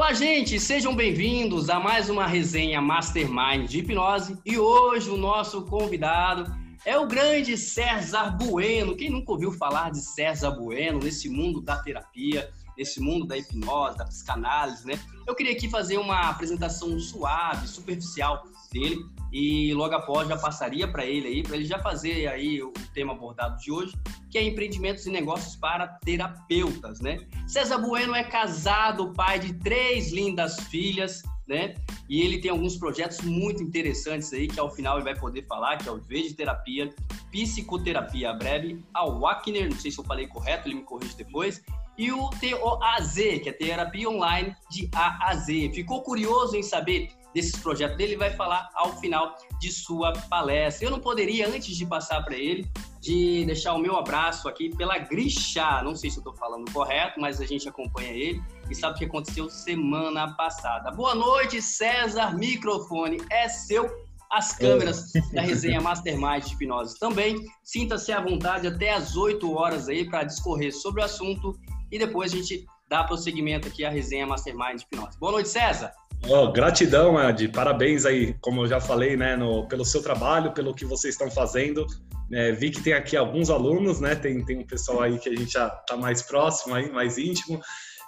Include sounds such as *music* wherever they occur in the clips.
Olá, gente, sejam bem-vindos a mais uma resenha Mastermind de hipnose. E hoje o nosso convidado é o grande César Bueno. Quem nunca ouviu falar de César Bueno nesse mundo da terapia, nesse mundo da hipnose, da psicanálise, né? Eu queria aqui fazer uma apresentação suave, superficial dele e logo após já passaria para ele aí, para ele já fazer aí o tema abordado de hoje, que é empreendimentos e negócios para terapeutas, né? César Bueno é casado, pai de três lindas filhas, né? E ele tem alguns projetos muito interessantes aí, que ao final ele vai poder falar, que é o V de Terapia, Psicoterapia Breve, a Wagner, não sei se eu falei correto, ele me corrige depois, e o TOAZ, que é Terapia Online de A a Z. Ficou curioso em saber desses projetos dele, ele vai falar ao final de sua palestra. Eu não poderia, antes de passar para ele, de deixar o meu abraço aqui pela Grisha. Não sei se eu estou falando correto, mas a gente acompanha ele e sabe o que aconteceu semana passada. Boa noite, César. Microfone é seu. As câmeras da resenha Mastermind de Hipnose também. Sinta-se à vontade até às 8 horas aí para discorrer sobre o assunto e depois a gente dá prosseguimento aqui à resenha Mastermind de Hipnose. Boa noite, César. Oh, gratidão, Ed. Parabéns aí, como eu já falei, né, no, pelo seu trabalho, pelo que vocês estão fazendo. É, vi que tem aqui alguns alunos, né? Tem, tem um pessoal aí que a gente já está mais próximo, aí, mais íntimo.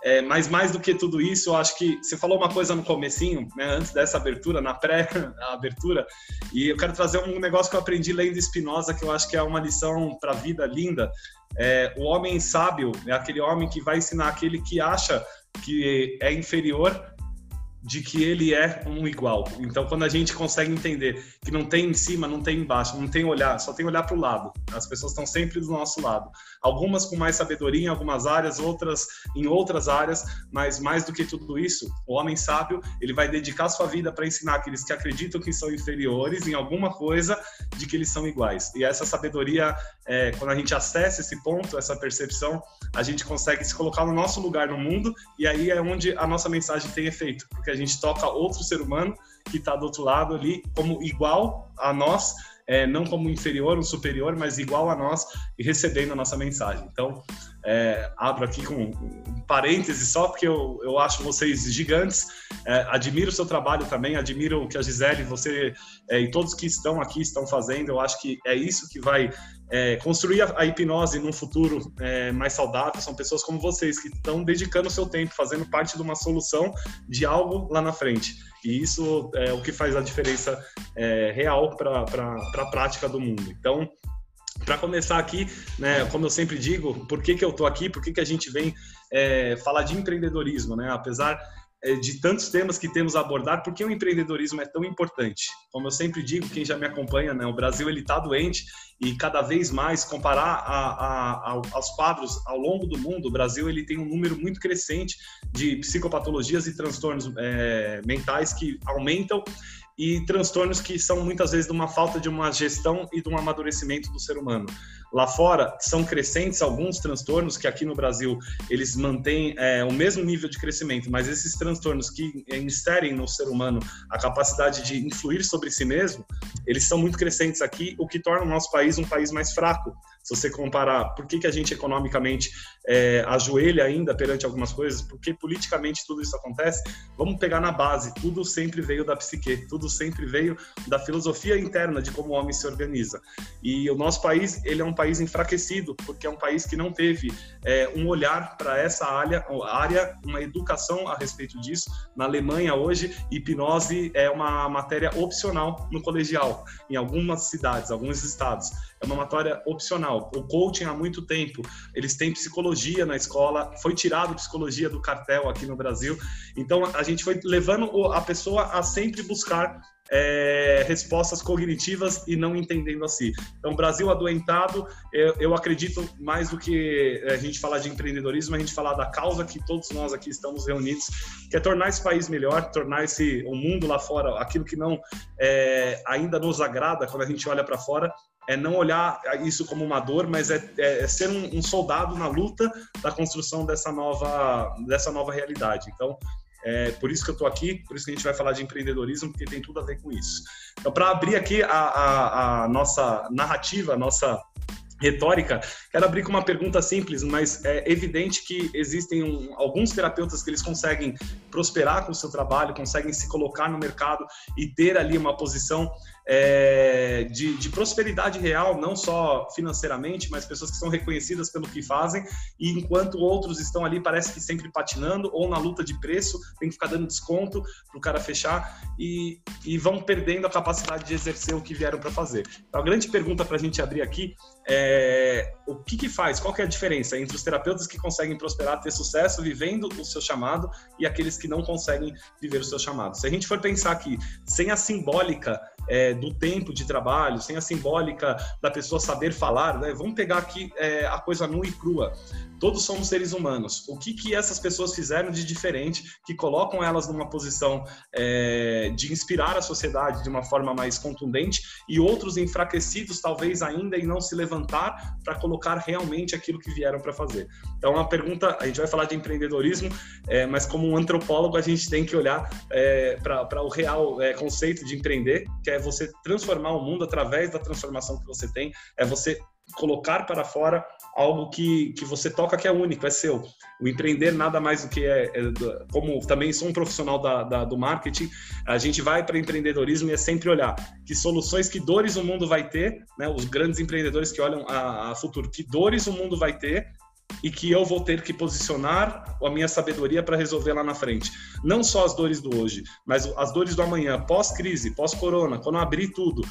É, mas mais do que tudo isso, eu acho que você falou uma coisa no comecinho, né, antes dessa abertura, na pré-abertura, *laughs* e eu quero trazer um negócio que eu aprendi lendo Spinoza, que eu acho que é uma lição para a vida linda. É, o homem sábio é aquele homem que vai ensinar aquele que acha que é inferior de que ele é um igual. Então, quando a gente consegue entender que não tem em cima, não tem embaixo, não tem olhar, só tem olhar para o lado. As pessoas estão sempre do nosso lado. Algumas com mais sabedoria em algumas áreas, outras em outras áreas, mas mais do que tudo isso, o homem sábio, ele vai dedicar sua vida para ensinar aqueles que acreditam que são inferiores em alguma coisa de que eles são iguais. E essa sabedoria, é, quando a gente acessa esse ponto, essa percepção, a gente consegue se colocar no nosso lugar no mundo e aí é onde a nossa mensagem tem efeito, porque a gente toca outro ser humano que está do outro lado ali como igual a nós, é, não como inferior ou superior, mas igual a nós e recebendo a nossa mensagem. Então, é, abro aqui com um parênteses só, porque eu, eu acho vocês gigantes, é, admiro o seu trabalho também, admiro o que a Gisele, você é, e todos que estão aqui estão fazendo, eu acho que é isso que vai é, construir a, a, hipnose num futuro é, mais saudável são pessoas como vocês que estão dedicando o seu tempo, fazendo parte de uma solução de algo lá na frente. E isso é o que faz a diferença é, real para a prática do mundo. Então, para começar aqui, né, como eu sempre digo, por que, que eu estou aqui, por que, que a gente vem é, falar de empreendedorismo, né? Apesar de tantos temas que temos a abordar, por que o empreendedorismo é tão importante? Como eu sempre digo, quem já me acompanha, né, o Brasil ele está doente e cada vez mais comparar a, a, aos quadros ao longo do mundo, o Brasil ele tem um número muito crescente de psicopatologias e transtornos é, mentais que aumentam e transtornos que são muitas vezes de uma falta de uma gestão e de um amadurecimento do ser humano. Lá fora são crescentes alguns transtornos que aqui no Brasil eles mantêm é, o mesmo nível de crescimento, mas esses transtornos que inserem no ser humano a capacidade de influir sobre si mesmo, eles são muito crescentes aqui, o que torna o nosso país um país mais fraco. Se você comparar por que, que a gente economicamente é, ajoelha ainda perante algumas coisas, porque politicamente tudo isso acontece, vamos pegar na base, tudo sempre veio da psique, tudo sempre veio da filosofia interna de como o homem se organiza. E o nosso país, ele é um país enfraquecido, porque é um país que não teve é, um olhar para essa área, área, uma educação a respeito disso. Na Alemanha, hoje, hipnose é uma matéria opcional no colegial, em algumas cidades, alguns estados. É uma matéria opcional. O coaching há muito tempo, eles têm psicologia na escola, foi tirado psicologia do cartel aqui no Brasil. Então, a gente foi levando a pessoa a sempre buscar é, respostas cognitivas e não entendendo a si. Então, Brasil adoentado, eu, eu, acredito mais do que a gente falar de empreendedorismo, a gente falar da causa que todos nós aqui estamos reunidos, que é tornar esse país melhor, tornar esse o mundo lá fora aquilo que não é, ainda nos agrada quando a gente olha para fora, é não olhar isso como uma dor, mas é, é, é ser um, um, soldado na luta da construção dessa nova, dessa nova realidade. Então, é por isso que eu estou aqui, por isso que a gente vai falar de empreendedorismo, porque tem tudo a ver com isso. Então, para abrir aqui a, a, a, nossa narrativa, a nossa retórica, quero abrir com uma pergunta simples, mas é evidente que existem um, alguns terapeutas que eles conseguem prosperar com o seu trabalho, conseguem se colocar no mercado e ter ali uma posição é, de, de, prosperidade real, não só financeiramente, mas pessoas que são reconhecidas pelo que fazem, e enquanto outros estão ali, parece que sempre patinando, ou na luta de preço, tem que ficar dando desconto para o cara fechar, e, e vão perdendo a capacidade de exercer o que vieram para fazer. Então, a grande pergunta para a gente abrir aqui é o que, que faz, qual que é a diferença entre os terapeutas que conseguem prosperar, ter sucesso vivendo o seu chamado e aqueles que não conseguem viver o seu chamado. Se a gente for pensar que sem a simbólica é, do tempo de trabalho, sem a simbólica da pessoa saber falar, né? vamos pegar aqui é, a coisa nua e crua. Todos somos seres humanos. O que, que essas pessoas fizeram de diferente que colocam elas numa posição é, de inspirar a sociedade de uma forma mais contundente e outros enfraquecidos, talvez ainda, e não se levantar para colocar realmente aquilo que vieram para fazer? Então, uma pergunta: a gente vai falar de empreendedorismo, é, mas como um antropólogo, a gente tem que olhar é, para o real é, conceito de empreender, que é você transformar o mundo através da transformação que você tem, é você colocar para fora algo que, que você toca que é único, é seu. O empreender nada mais do que é, é como também sou um profissional da, da, do marketing, a gente vai para empreendedorismo e é sempre olhar que soluções, que dores o mundo vai ter, né? Os grandes empreendedores que olham a, a futuro, que dores o mundo vai ter e que eu vou ter que posicionar a minha sabedoria para resolver lá na frente. Não só as dores do hoje, mas as dores do amanhã, pós-crise, pós-corona, quando abrir tudo,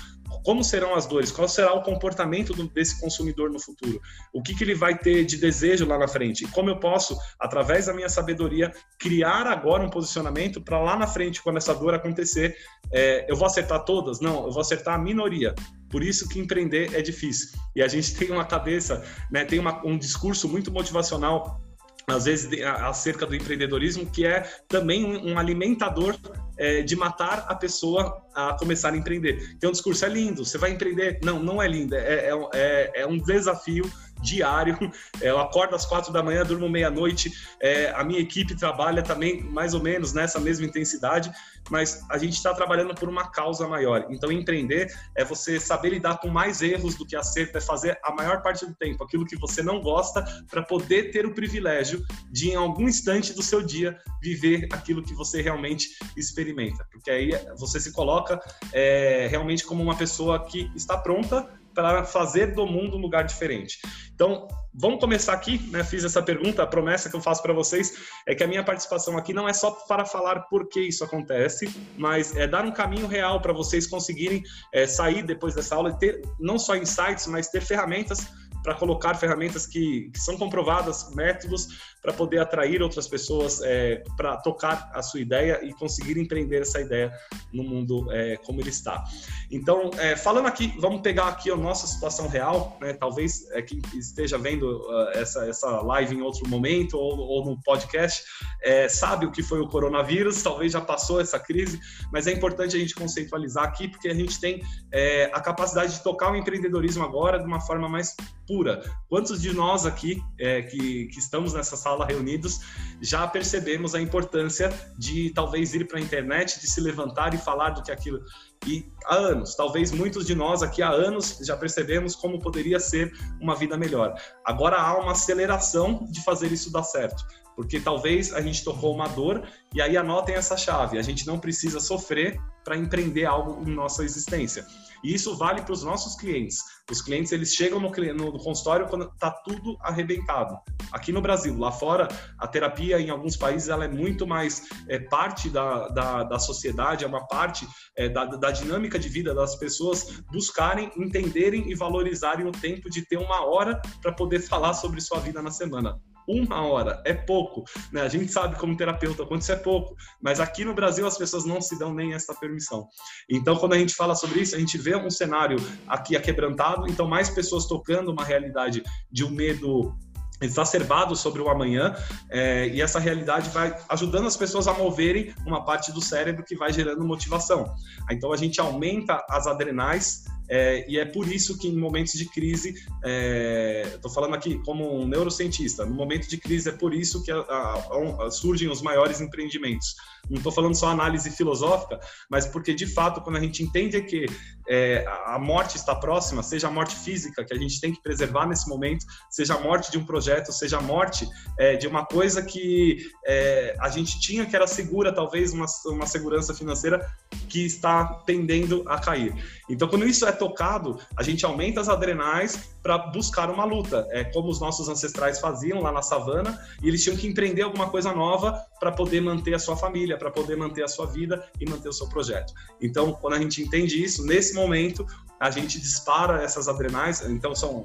como serão as dores, qual será o comportamento do, desse consumidor no futuro, o que, que ele vai ter de desejo lá na frente, e como eu posso, através da minha sabedoria, criar agora um posicionamento para lá na frente, quando essa dor acontecer, é, eu vou acertar todas? Não, eu vou acertar a minoria. Por isso que empreender é difícil. E a gente *laughs* tem uma cabeça, né, tem uma, um discurso muito motivacional às vezes acerca do empreendedorismo, que é também um, um alimentador é, de matar a pessoa a começar a empreender. Então o discurso é lindo, você vai empreender? Não, não é lindo, é, é, é, é um desafio diário. *laughs* Eu acordo às quatro da manhã, durmo meia-noite. É, a minha equipe trabalha também mais ou menos nessa mesma intensidade, mas a gente está trabalhando por uma causa maior. Então, empreender é você saber lidar com mais erros do que acerto, é fazer a maior parte do tempo aquilo que você não gosta para poder ter o privilégio de, em algum instante do seu dia, viver aquilo que você realmente experimenta. Porque aí você se coloca é, realmente como uma pessoa que está pronta para fazer do mundo um lugar diferente. Então, vamos começar aqui, né? Fiz essa pergunta, a promessa que eu faço para vocês é que a minha participação aqui não é só para falar por que isso acontece, mas é dar um caminho real para vocês conseguirem é, sair depois dessa aula e ter não só insights, mas ter ferramentas para colocar ferramentas que, que, são comprovadas, métodos para poder atrair outras pessoas é, para tocar a sua ideia e conseguir empreender essa ideia no mundo é, como ele está. Então, é, falando aqui, vamos pegar aqui a nossa situação real, né? talvez é, quem esteja vendo uh, essa, essa live em outro momento ou, ou no podcast é, sabe o que foi o coronavírus, *laughs* talvez já passou essa crise, mas é importante a gente conceitualizar aqui porque a gente tem é, a capacidade de tocar o empreendedorismo agora de uma forma mais pura. Quantos de nós aqui que, que estamos nessa sala sala reunidos, já percebemos a importância de talvez ir para a internet, de se levantar e falar do que aquilo. E há anos, talvez muitos de nós aqui há anos já percebemos como poderia ser uma vida melhor. Agora há uma aceleração de fazer isso dar certo porque talvez a gente tocou uma dor e aí anotem essa chave. A gente não precisa sofrer para empreender algo em nossa existência. E isso vale para os nossos clientes. Os clientes eles chegam no, no consultório quando está tudo arrebentado. Aqui no Brasil, lá fora, a terapia em alguns países ela é muito mais é, parte da, da, da sociedade, é uma parte é, da, da dinâmica de vida das pessoas buscarem, entenderem e valorizarem o tempo de ter uma hora para poder *laughs* falar sobre sua vida na semana uma hora é pouco, né? A gente sabe como terapeuta quanto isso é pouco, mas aqui no Brasil as pessoas não se dão nem essa permissão. Então, quando a gente fala sobre isso, a gente vê um cenário aqui aquebrantado, então mais pessoas tocando uma realidade de um medo exacerbado sobre o amanhã é, e essa realidade vai ajudando as pessoas a moverem uma parte do cérebro que vai gerando motivação. Então a gente aumenta as adrenais é, e é por isso que em momentos de crise, estou é, falando aqui como um neurocientista, no momento de crise é por isso que a, a, a, surgem os maiores empreendimentos. Não estou falando só análise filosófica, mas porque de fato, quando a gente entende que é, a morte está próxima, seja a morte física, que a gente tem que preservar nesse momento, seja a morte de um projeto, seja a morte é, de uma coisa que é, a gente tinha que era segura, talvez uma, uma segurança financeira que está tendendo a cair. Então, quando isso é tocado, a gente aumenta as adrenais para buscar uma luta. É como os nossos ancestrais faziam lá na savana, e eles tinham que empreender alguma coisa nova para poder manter a sua família, para poder manter a sua vida e manter o seu projeto. Então, quando a gente entende isso, nesse momento, a gente dispara essas adrenais, então são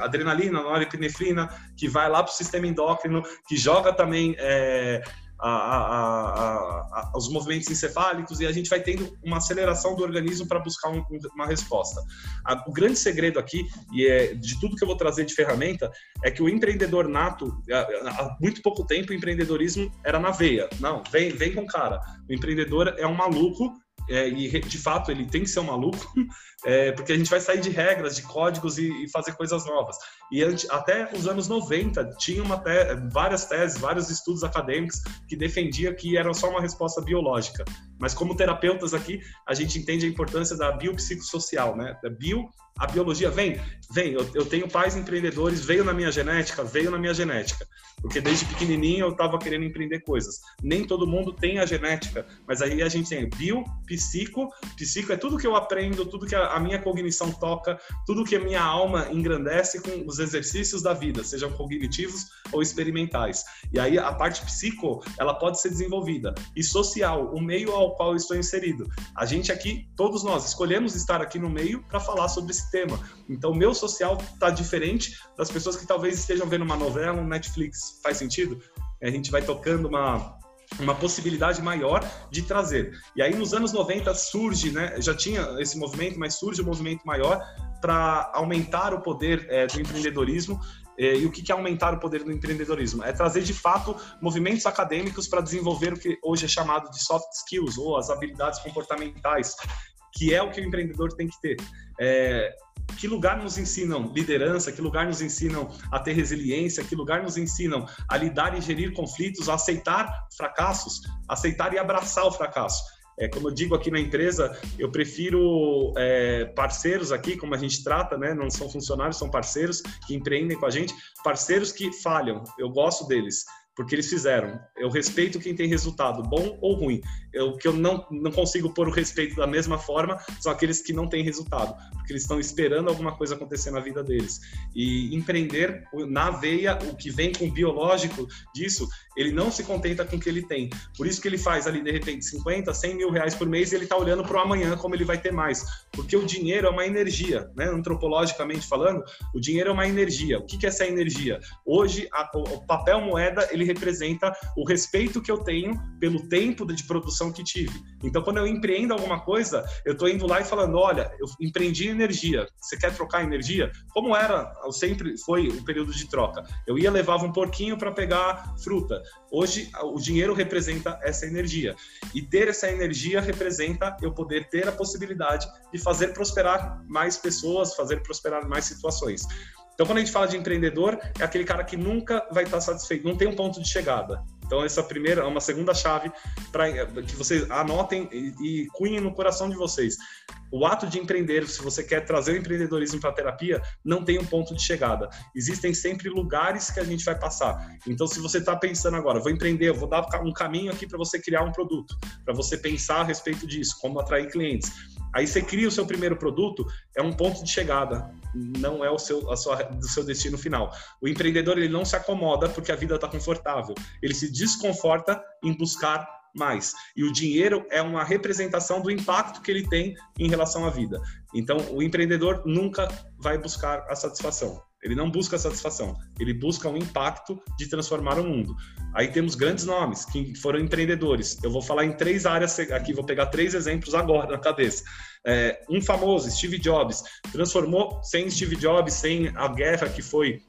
adrenalina, norepinefrina, que vai lá para o sistema endócrino, que joga também é, a, a, a, os movimentos encefálicos e a gente vai tendo uma aceleração do organismo para buscar um, uma resposta. o grande segredo aqui, e é de tudo que eu vou trazer de ferramenta, é que o empreendedor nato, há muito pouco tempo, o empreendedorismo era na veia. Não, vem, vem com cara. O empreendedor é um maluco é, e de fato ele tem que ser um maluco, é, porque a gente vai sair de regras, de códigos e, e fazer coisas novas. E até os anos 90 tinha te várias teses, vários estudos acadêmicos que defendia que era só uma resposta biológica. Mas como terapeutas aqui, a gente entende a importância da biopsicossocial, né? Da bio, a biologia vem, vem. Eu, eu tenho pais empreendedores, veio na minha genética, veio na minha genética. Porque desde pequenininho eu estava querendo empreender coisas. Nem todo mundo tem a genética, mas aí a gente tem bio, psico. Psico é tudo que eu aprendo, tudo que a, a minha cognição toca, tudo que a minha alma engrandece com os exercícios da vida, sejam cognitivos ou experimentais. E aí a parte psico, ela pode ser desenvolvida. E social, o meio ao qual eu estou inserido. A gente aqui, todos nós, escolhemos estar aqui no meio para falar sobre esse tema. Então, o meu social está diferente das pessoas que talvez estejam vendo uma novela, um Netflix. Faz sentido? A gente vai tocando uma, uma possibilidade maior de trazer. E aí, nos anos 90, surge, né? Já tinha esse movimento, mas surge um movimento maior para aumentar o poder é, do empreendedorismo é, e o que é aumentar o poder do empreendedorismo? É trazer de fato movimentos acadêmicos para desenvolver o que hoje é chamado de soft skills ou as habilidades comportamentais, que é o que o empreendedor tem que ter. É, que lugar nos ensinam liderança, que lugar nos ensinam a ter resiliência, que lugar nos ensinam a lidar e gerir conflitos, a aceitar fracassos, aceitar e abraçar o fracasso. É, como eu digo aqui na empresa, eu prefiro é, parceiros aqui, como a gente trata, né? Não são funcionários, são parceiros que empreendem com a gente, parceiros que falham. Eu gosto deles porque eles fizeram. Eu respeito quem tem resultado, bom ou ruim. O que eu não, não consigo pôr o respeito da mesma forma são aqueles que não têm resultado, porque eles estão esperando alguma coisa acontecer na vida deles. E empreender na veia, o que vem com o biológico disso, ele não se contenta com o que ele tem. Por isso que ele faz ali, de repente, 50, 100 mil reais por mês e ele está olhando para o amanhã como ele vai ter mais. Porque o dinheiro é uma energia, né? antropologicamente falando, o dinheiro é uma energia. O que, que é essa energia? Hoje, a, o papel moeda, ele representa o respeito que eu tenho pelo tempo de produção que tive. Então, quando eu empreendo alguma coisa, eu estou indo lá e falando, olha, eu empreendi energia. Você quer trocar energia? Como era, sempre foi o período de troca. Eu ia levava um porquinho para pegar fruta. Hoje, o dinheiro representa essa energia. E ter essa energia representa eu poder ter a possibilidade de fazer prosperar mais pessoas, fazer prosperar mais situações. Então, quando a gente fala de empreendedor, é aquele cara que nunca vai estar satisfeito, não tem um ponto de chegada. Então, essa primeira é uma segunda chave para que vocês anotem e, e cunhem no coração de vocês. O ato de empreender, se você quer trazer o empreendedorismo para a terapia, não tem um ponto de chegada. Existem sempre lugares que a gente vai passar. Então, se você está pensando agora, vou empreender, vou dar um caminho aqui para você criar um produto, para você pensar a respeito disso, como atrair clientes Aí você cria o seu primeiro produto, é um ponto de chegada, não é o seu, a sua, do seu destino final. O empreendedor ele não se acomoda porque a vida está confortável, ele se desconforta em buscar mais. E o dinheiro é uma representação do impacto que ele tem em relação à vida. Então, o empreendedor nunca vai buscar a satisfação. Ele não busca satisfação, ele busca um impacto de transformar o mundo. Aí temos grandes nomes que foram empreendedores. Eu vou falar em três áreas aqui, vou pegar três exemplos agora na cabeça. É, um famoso, Steve Jobs, transformou sem Steve Jobs, sem a guerra que foi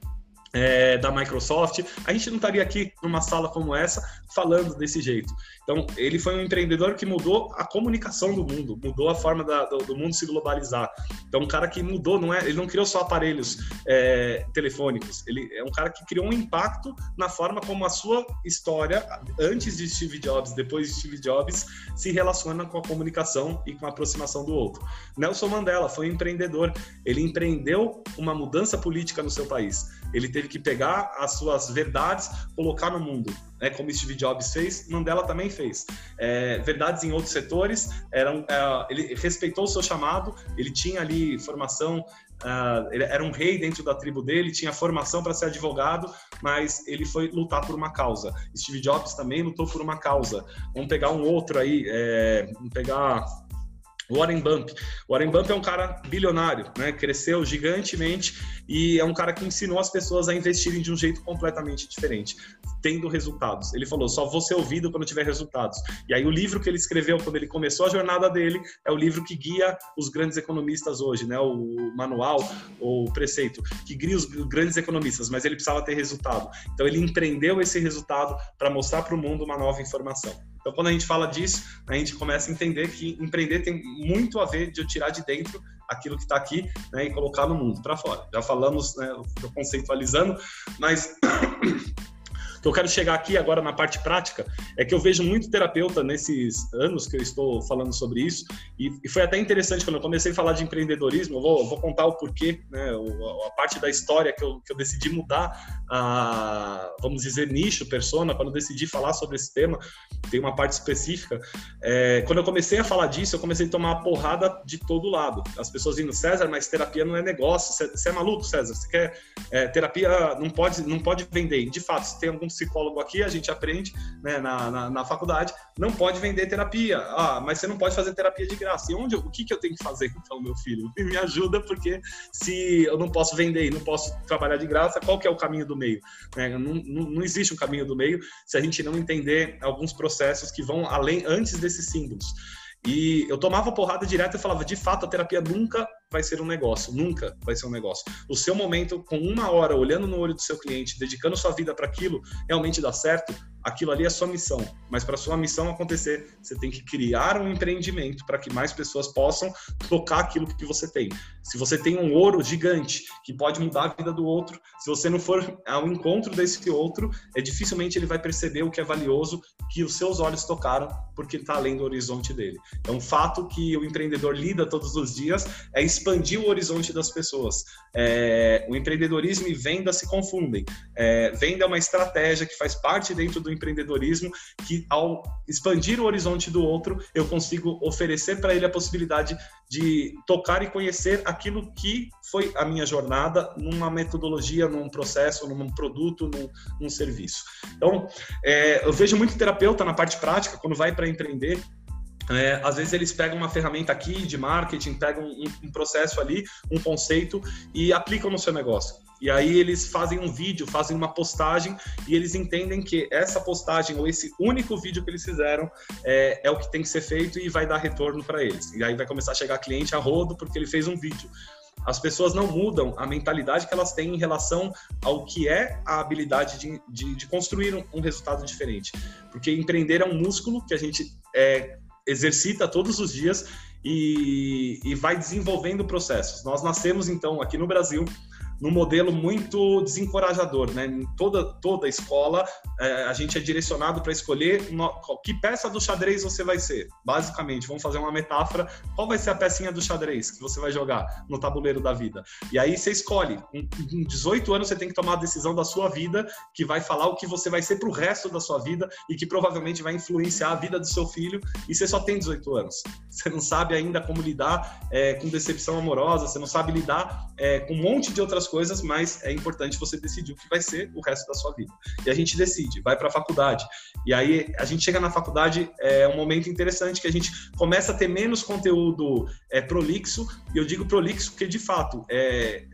é, da Microsoft, a gente não estaria aqui numa sala como essa falando desse jeito. Então, ele foi um empreendedor que mudou a comunicação do mundo, mudou a forma da, do, do, mundo se globalizar. Então, um cara que mudou, não é, ele não criou só aparelhos é, telefônicos, ele é um cara que criou um impacto na forma como a sua história, antes de Steve Jobs, depois de Steve Jobs, se relaciona com a comunicação e com a aproximação do outro. Nelson Mandela foi um empreendedor, ele empreendeu uma mudança política no seu país. Ele teve que pegar as suas verdades, colocar no mundo, né? Como Steve Jobs fez, Mandela também fez. É, verdades em outros setores, eram, é, ele respeitou o seu chamado, ele tinha ali formação, uh, ele era um rei dentro da tribo dele, tinha formação para ser advogado, mas ele foi lutar por uma causa. Steve Jobs também lutou por uma causa. Vamos pegar um outro aí, é, vamos pegar Warren Buffett. Warren Buffett é um cara bilionário, né? Cresceu gigantemente e é um cara que ensinou as pessoas a investirem de um jeito completamente diferente, tendo resultados. Ele falou: só vou ser ouvido quando tiver resultados. E aí o livro que ele escreveu quando ele começou a jornada dele é o livro que guia os grandes economistas hoje, né? O manual ou preceito que guia os grandes economistas, mas ele precisava ter resultado. Então ele empreendeu esse resultado para mostrar para o mundo uma nova informação. Então, quando a gente fala disso, a gente começa a entender que empreender tem muito a ver de eu tirar de dentro aquilo que está aqui né, e colocar no mundo para fora. Já falamos, né, conceitualizando, mas que eu quero chegar aqui agora na parte prática é que eu vejo muito terapeuta nesses anos que eu estou falando sobre isso, e, e foi até interessante quando eu comecei a falar de empreendedorismo. Eu vou, vou contar o porquê, né, a, parte da história que eu, que eu decidi mudar, a, vamos dizer, nicho, persona, quando eu decidi falar sobre esse tema, tem uma parte específica. É, quando eu comecei a falar disso, eu comecei a tomar porrada de todo lado. As pessoas indo, César, mas terapia não é negócio. Você é maluco, César? Você quer é, terapia? Não pode, não pode vender. De fato, se tem algum psicólogo aqui, a gente aprende né, na, na, na, faculdade, não pode vender terapia. Ah, mas você não pode fazer terapia de graça. E onde, o que, que eu tenho que fazer, então, meu filho? *laughs* Me ajuda, porque se eu não posso vender e não posso trabalhar de graça, qual que é o caminho do meio? Né? Não, não, não existe um caminho do meio se a gente não entender alguns processos que vão além, antes desses símbolos. E eu tomava porrada direto e falava, de fato, a terapia nunca vai ser um negócio, nunca vai ser um negócio. O seu momento, com uma hora olhando no olho do seu cliente, dedicando sua vida para aquilo, realmente dá certo, aquilo ali é sua missão. Mas para sua missão acontecer, você tem que criar um empreendimento para que mais pessoas possam tocar aquilo que você tem. Se você tem um ouro gigante que pode mudar a vida do outro, se você não for ao encontro desse outro, é dificilmente ele vai perceber o que é valioso que os seus olhos tocaram, porque está além do horizonte dele. É um fato que o empreendedor lida todos os dias é expandir o horizonte das pessoas. É, o empreendedorismo e venda se confundem. É, venda é uma estratégia que faz parte dentro do empreendedorismo que, ao expandir o horizonte do outro, eu consigo oferecer para ele a possibilidade de tocar e conhecer aquilo que foi a minha jornada numa metodologia, num processo, num produto, num, num serviço. Então, é, eu vejo muito terapeuta na parte prática, quando vai para empreender, é, às vezes eles pegam uma ferramenta aqui de marketing, pegam um, um, processo ali, um conceito e aplicam no seu negócio. E aí eles fazem um vídeo, fazem uma postagem e eles entendem que essa postagem ou esse único vídeo que eles fizeram é, é o que tem que ser feito e vai dar retorno para eles. E aí vai começar a chegar cliente a rodo porque ele fez um vídeo. As pessoas não mudam a mentalidade que elas têm em relação ao que é a habilidade de, de, de construir um, um, resultado diferente. Porque empreender é um músculo que a gente é, exercita todos os dias e, e vai desenvolvendo processos. Nós nascemos, então, aqui no Brasil, num modelo muito desencorajador, né? Em toda, toda escola, é, a gente é direcionado para escolher que peça do xadrez você vai ser. Basicamente, vamos fazer uma metáfora. Qual vai ser a pecinha do xadrez que você vai jogar no tabuleiro da vida? E aí você escolhe. Com 18 anos, você tem que tomar a decisão da sua vida, que vai falar o que você vai ser para o resto da sua vida e que provavelmente vai influenciar a vida do seu filho. E você só tem 18 anos. Você não sabe ainda como lidar é, com decepção amorosa, você não sabe lidar é, com um monte de outras coisas, mas é importante você decidir o que vai ser o resto da sua vida. E a gente decide, vai para a faculdade. E aí a gente chega na faculdade, é um momento interessante que a gente começa a ter menos conteúdo é, prolixo, e eu digo prolixo porque de fato é,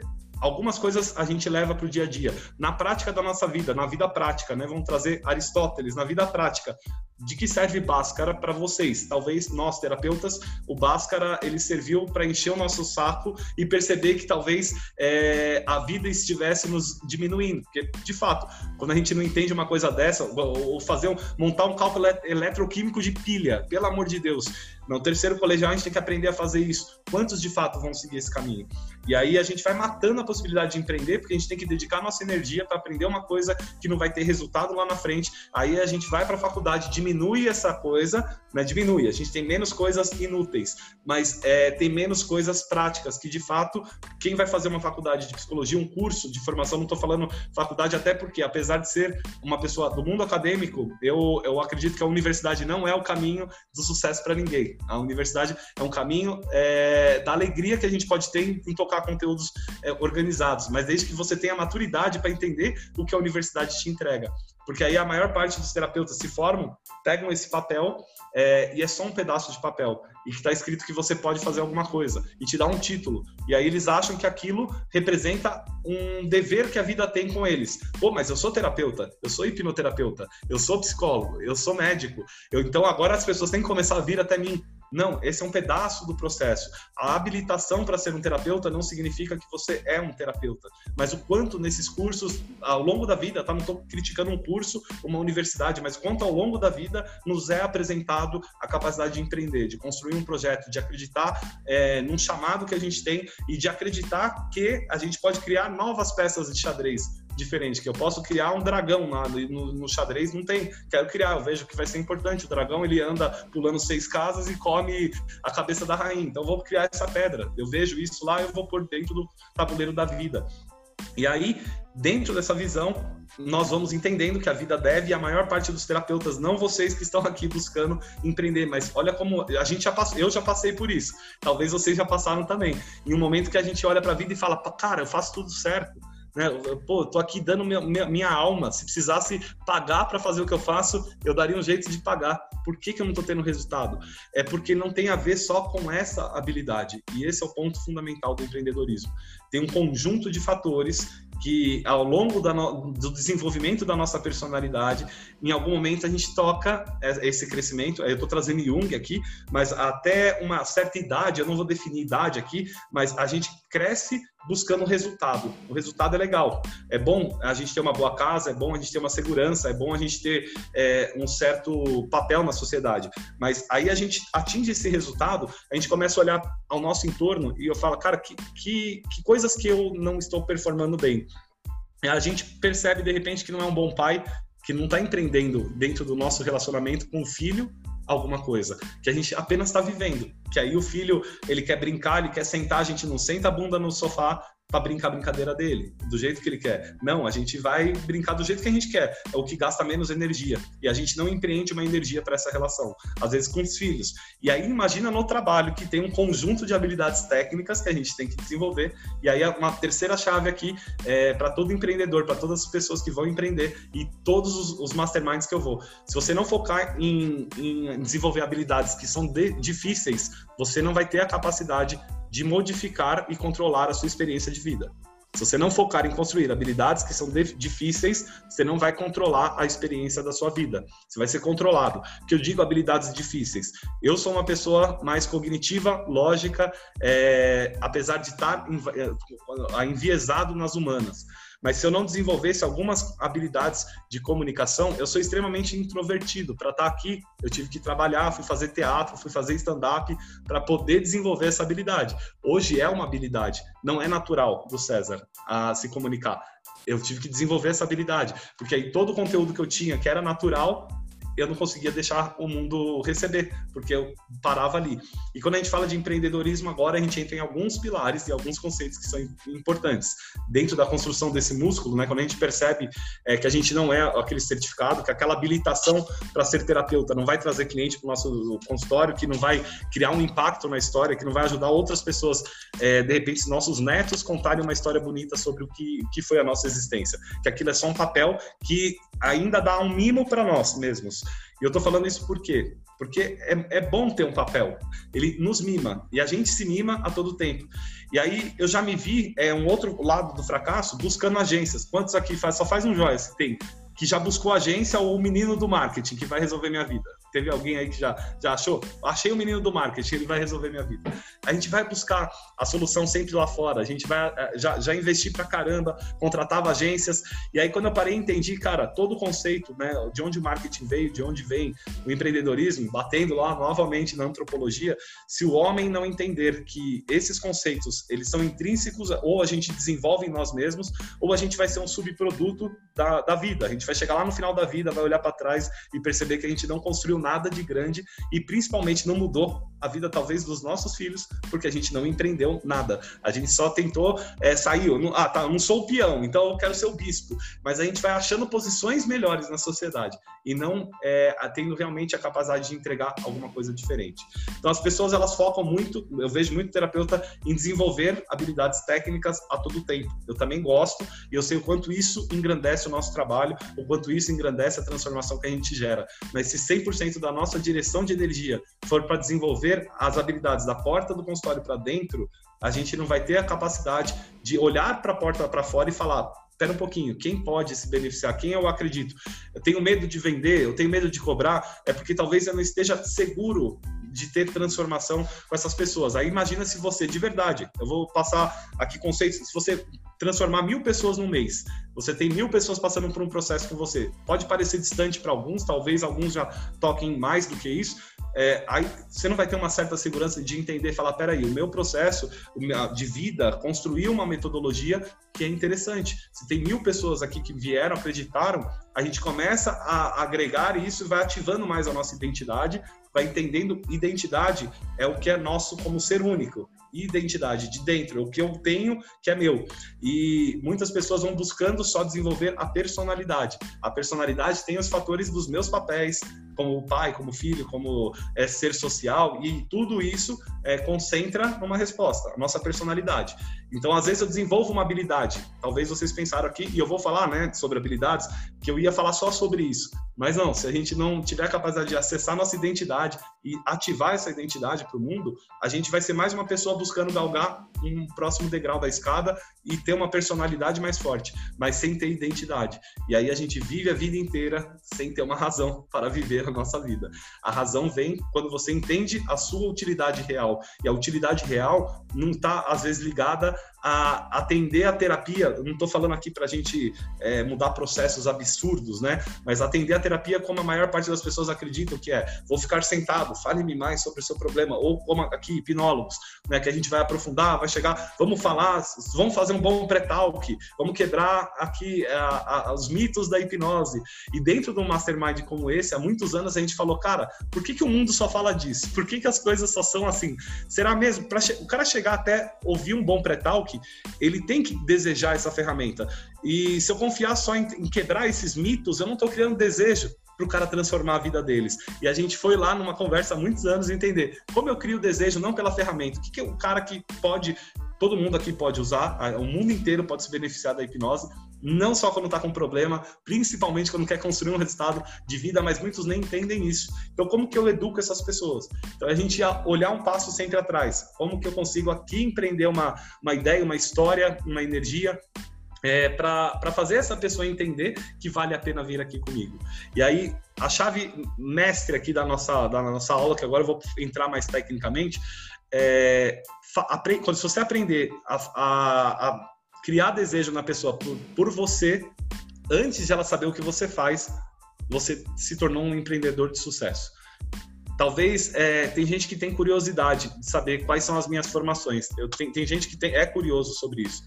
algumas coisas a gente leva para o dia a dia. Na prática da nossa vida, na vida prática, né? Vamos trazer Aristóteles, na vida prática. De que serve Bhaskara para vocês? Talvez nós, terapeutas, o Bhaskara ele serviu para encher o nosso saco e perceber que talvez é, a vida estivesse nos diminuindo. Porque, de fato, quando a gente não entende uma coisa dessa, ou fazer um, montar um cálculo eletroquímico de pilha, pelo amor de Deus, no terceiro colegial a gente tem que aprender a fazer isso. Quantos de fato vão seguir esse caminho? E aí a gente vai matando a possibilidade de empreender, porque a gente tem que dedicar nossa energia para aprender uma coisa que não vai ter resultado lá na frente. Aí a gente vai para a faculdade, diminui essa coisa, né? Diminui. A gente tem menos coisas inúteis, mas é, tem menos coisas práticas, que de fato, quem vai fazer uma faculdade de psicologia, um curso de formação, não estou falando faculdade até porque, apesar de ser uma pessoa do mundo acadêmico, eu, eu acredito que a universidade não é o caminho do sucesso para ninguém. A universidade é um caminho é, da alegria que a gente pode ter em, tocar conteúdos é, organizados, mas desde que você tenha maturidade para entender o que a universidade te entrega. Porque aí a maior parte dos terapeutas se formam, pegam esse papel é, e é só um pedaço de papel e que está escrito que você pode fazer alguma coisa e te dá um título. E aí eles acham que aquilo representa um dever que a vida tem com eles. Pô, mas eu sou terapeuta, eu sou hipnoterapeuta, eu sou psicólogo, eu sou médico. Eu, então agora as pessoas têm que começar a vir até mim. Não, esse é um pedaço do processo. A habilitação para ser um terapeuta não significa que você é um terapeuta, mas o quanto nesses cursos, ao longo da vida, tá? não estou criticando um curso, uma universidade, mas quanto ao longo da vida nos é apresentado a capacidade de empreender, de construir um projeto, de acreditar é, num chamado que a gente tem e de acreditar que a gente pode criar novas peças de xadrez diferente, que eu posso criar um dragão lá no, no, xadrez, não tem. Quero criar, eu vejo que vai ser importante. O dragão ele anda pulando seis casas e come a cabeça da rainha. Então vou criar essa pedra. Eu vejo isso lá, eu vou pôr dentro do tabuleiro da vida. E aí, dentro dessa visão, nós vamos entendendo que a vida deve, e a maior parte dos terapeutas, não vocês que estão aqui buscando empreender, mas olha como a gente já passou, eu já passei por isso. Talvez vocês já passaram também. Em um momento que a gente olha para a vida e fala, cara, eu faço tudo certo né? Pô, tô aqui dando minha, minha, minha alma. Se precisasse pagar para fazer o que eu faço, eu daria um jeito de pagar. Por que, que eu não estou tendo resultado? É porque não tem a ver só com essa habilidade. E esse é o ponto fundamental do empreendedorismo. Tem um conjunto de fatores que ao longo no, do desenvolvimento da nossa personalidade, em algum momento a gente toca esse crescimento. Eu estou trazendo Jung aqui, mas até uma certa idade, eu não vou definir idade aqui, mas a gente cresce buscando resultado. O resultado é legal. É bom a gente ter uma boa casa, é bom a gente ter uma segurança, é bom a gente ter é, um certo papel na sociedade. Mas aí a gente atinge esse resultado, a gente começa a olhar ao nosso entorno e eu falo, cara, que, que, que coisas que eu não estou performando bem. A gente percebe de repente que não é um bom pai, que não está empreendendo dentro do nosso relacionamento com o filho alguma coisa, que a gente apenas está vivendo. Que aí o filho, ele quer brincar, ele quer sentar, a gente não senta a bunda no sofá, para brincar a brincadeira dele, do jeito que ele quer. Não, a gente vai brincar do jeito que a gente quer, é o que gasta menos energia. E a gente não empreende uma energia para essa relação, às vezes com os filhos. E aí imagina no trabalho que tem um conjunto de habilidades técnicas que a gente tem que desenvolver. E aí uma terceira chave aqui é para todo empreendedor, para todas as pessoas que vão empreender e todos os, os masterminds que eu vou. Se você não focar em, em desenvolver habilidades que são de, difíceis, você não vai ter a capacidade de modificar e controlar a sua experiência de vida. Se você não focar em construir habilidades que são difíceis, você não vai controlar a experiência da sua vida. Você vai ser controlado. Que eu digo habilidades difíceis. Eu sou uma pessoa mais cognitiva, lógica, é, apesar de estar é, enviesado nas humanas. Mas se eu não desenvolvesse algumas habilidades de comunicação, eu sou extremamente introvertido. Para estar tá aqui, eu tive que trabalhar, fui fazer teatro, fui fazer stand-up para poder desenvolver essa habilidade. Hoje é uma habilidade, não é natural do César a se comunicar. Eu tive que desenvolver essa habilidade, porque aí todo o conteúdo que eu tinha, que era natural, eu não conseguia deixar o mundo receber, porque eu parava ali. E quando a gente fala de empreendedorismo, agora a gente entra em alguns pilares e alguns conceitos que são importantes. Dentro da construção desse músculo, né, quando a gente percebe é, que a gente não é aquele certificado, que aquela habilitação para ser terapeuta não vai trazer cliente para o nosso consultório, que não vai criar um impacto na história, que não vai ajudar outras pessoas, é, de repente, nossos netos contarem uma história bonita sobre o que, que foi a nossa existência. Que aquilo é só um papel que ainda dá um mimo para nós mesmos E eu tô falando isso por quê? Porque é, é bom ter um papel. Ele nos mima. E a gente se mima a todo tempo. E aí eu já me vi, é um outro lado do fracasso, buscando agências. Quantos aqui faz, só faz um joia? Tem que já buscou agência ou o menino do marketing que vai resolver minha vida? Teve alguém aí que já, já achou? Achei o menino do marketing, ele vai resolver minha vida. A gente vai buscar a solução sempre lá fora, a gente vai eh, já, já investir pra caramba, contratava agências, e aí quando eu parei entendi, cara, todo o conceito, né, de onde o marketing veio, de onde vem o empreendedorismo, batendo lá novamente na antropologia, se o homem não entender que esses conceitos, eles são intrínsecos, ou a gente desenvolve em nós mesmos, ou a gente vai ser um subproduto da, da vida. A gente vai chegar lá no final da vida, vai olhar para trás e perceber que a gente não construiu nada de grande e principalmente não mudou a vida talvez dos nossos filhos porque a gente não empreendeu nada. A gente só tentou é, sair. Ah, tá, não sou o peão, então eu quero ser o bispo. Mas a gente vai achando posições melhores na sociedade e não é, tendo realmente a capacidade de entregar alguma coisa diferente. Então as pessoas elas focam muito, eu vejo muito terapeuta em desenvolver habilidades técnicas a todo tempo. Eu também gosto e eu sei o quanto isso engrandece o nosso trabalho, o quanto isso engrandece a transformação que a gente gera. Mas se 100% da nossa direção de energia for para desenvolver as habilidades da porta do consultório para dentro, a gente não vai ter a capacidade de olhar para a porta para fora e falar: espera um pouquinho, quem pode se beneficiar? Quem eu acredito? Eu tenho medo de vender, eu tenho medo de cobrar, é porque talvez eu não esteja seguro de ter transformação com essas pessoas. Aí imagina se você, de verdade, eu vou passar aqui conceitos, se você transformar mil pessoas num mês, você tem mil pessoas passando por um processo com você. Pode parecer distante para alguns, talvez alguns já toquem mais do que isso, é, aí você não vai ter uma certa segurança de entender e falar, peraí, o meu processo de vida, construir uma metodologia que é interessante. Se tem mil pessoas aqui que vieram, acreditaram, a gente começa a agregar e isso vai ativando mais a nossa identidade, vai entendendo identidade é o que é nosso como ser único identidade de dentro, o que eu tenho que é meu. E muitas pessoas vão buscando só desenvolver a personalidade. A personalidade tem os fatores dos meus papéis, como pai, como filho, como é, ser social, e tudo isso é, concentra numa resposta, a nossa personalidade. Então, às vezes eu desenvolvo uma habilidade. Talvez vocês pensaram aqui, e eu vou falar né, sobre habilidades, que eu ia falar só sobre isso. Mas não, se a gente não tiver a capacidade de acessar nossa identidade e ativar essa identidade para o mundo, a gente vai ser mais uma pessoa buscando galgar um próximo degrau da escada e ter uma personalidade mais forte, mas sem ter identidade. E aí a gente vive a vida inteira sem ter uma razão para viver a nossa vida. A razão vem quando você entende a sua utilidade real. E a utilidade real não está, às vezes, ligada a atender a terapia. Não estou falando aqui para a gente é, mudar processos absurdos, né? Mas atender a terapia como a maior parte das pessoas acreditam que é: vou ficar sentado, fale-me mais sobre o seu problema. Ou como aqui, hipnólogos, né? Que a gente vai aprofundar, vai chegar, vamos falar, vamos fazer um bom pré-talk, vamos quebrar aqui a, a, os mitos da hipnose. E dentro de um mastermind como esse, há muitos anos a gente falou, cara, por que, que o mundo só fala disso? Por que, que as coisas só são assim? Será mesmo? O cara chegar até ouvir um bom pré-talk, ele tem que desejar essa ferramenta. E se eu confiar só em, em quebrar esses mitos, eu não estou criando desejo para o cara transformar a vida deles. E a gente foi lá numa conversa há muitos anos entender como eu crio o desejo não pela ferramenta. O que, que é o cara que pode, todo mundo aqui pode usar, o mundo inteiro pode se beneficiar da hipnose, não só quando está com problema, principalmente quando quer construir um resultado de vida, mas muitos nem entendem isso. Então, como que eu educo essas pessoas? Então, a gente ia olhar um passo sempre atrás. Como que eu consigo aqui empreender uma, uma ideia, uma história, uma energia é, para fazer essa pessoa entender que vale a pena vir aqui comigo. E aí, a chave mestre aqui da nossa, da nossa aula, que agora eu vou entrar mais tecnicamente, é, quando se você aprender a, a, a criar desejo na pessoa por, por você, antes de ela saber o que você faz, você se tornou um empreendedor de sucesso. Talvez é, tem gente que tem curiosidade de saber quais são as minhas formações. Eu, tem, tem gente que tem, é curioso sobre isso.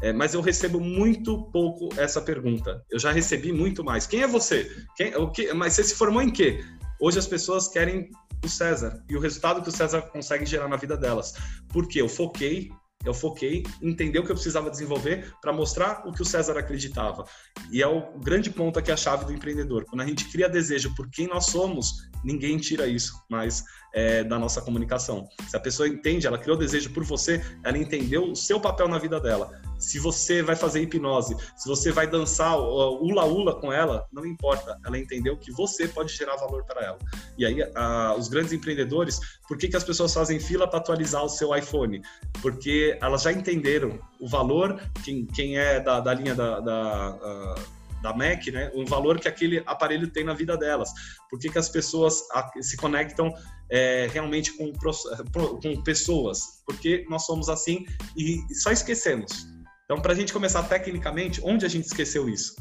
É, mas eu recebo muito pouco essa pergunta. Eu já recebi muito mais. Quem é você? Quem, o que, mas você se formou em quê? Hoje as pessoas querem o César e o resultado que o César consegue gerar na vida delas. Porque eu foquei eu foquei, entender o que eu precisava desenvolver para mostrar o que o César acreditava. E é o grande ponto aqui a chave do empreendedor. Quando a gente cria desejo por quem nós somos, ninguém tira isso mais é, da nossa comunicação. Se a pessoa entende, ela criou desejo por você, ela entendeu o seu papel na vida dela. Se você vai fazer hipnose, se você vai dançar ula-ula com ela, não importa. Ela entendeu que você pode gerar valor para ela. E aí, a, os grandes empreendedores, por que, que as pessoas fazem fila para atualizar o seu iPhone? Porque elas já entenderam o valor, quem, quem é da, da linha da, da da Mac, né, o valor que aquele aparelho tem na vida delas. Por que, que as pessoas se conectam é, realmente com, com pessoas? Porque nós somos assim e só esquecemos. Então, para a gente começar tecnicamente, onde a gente esqueceu isso?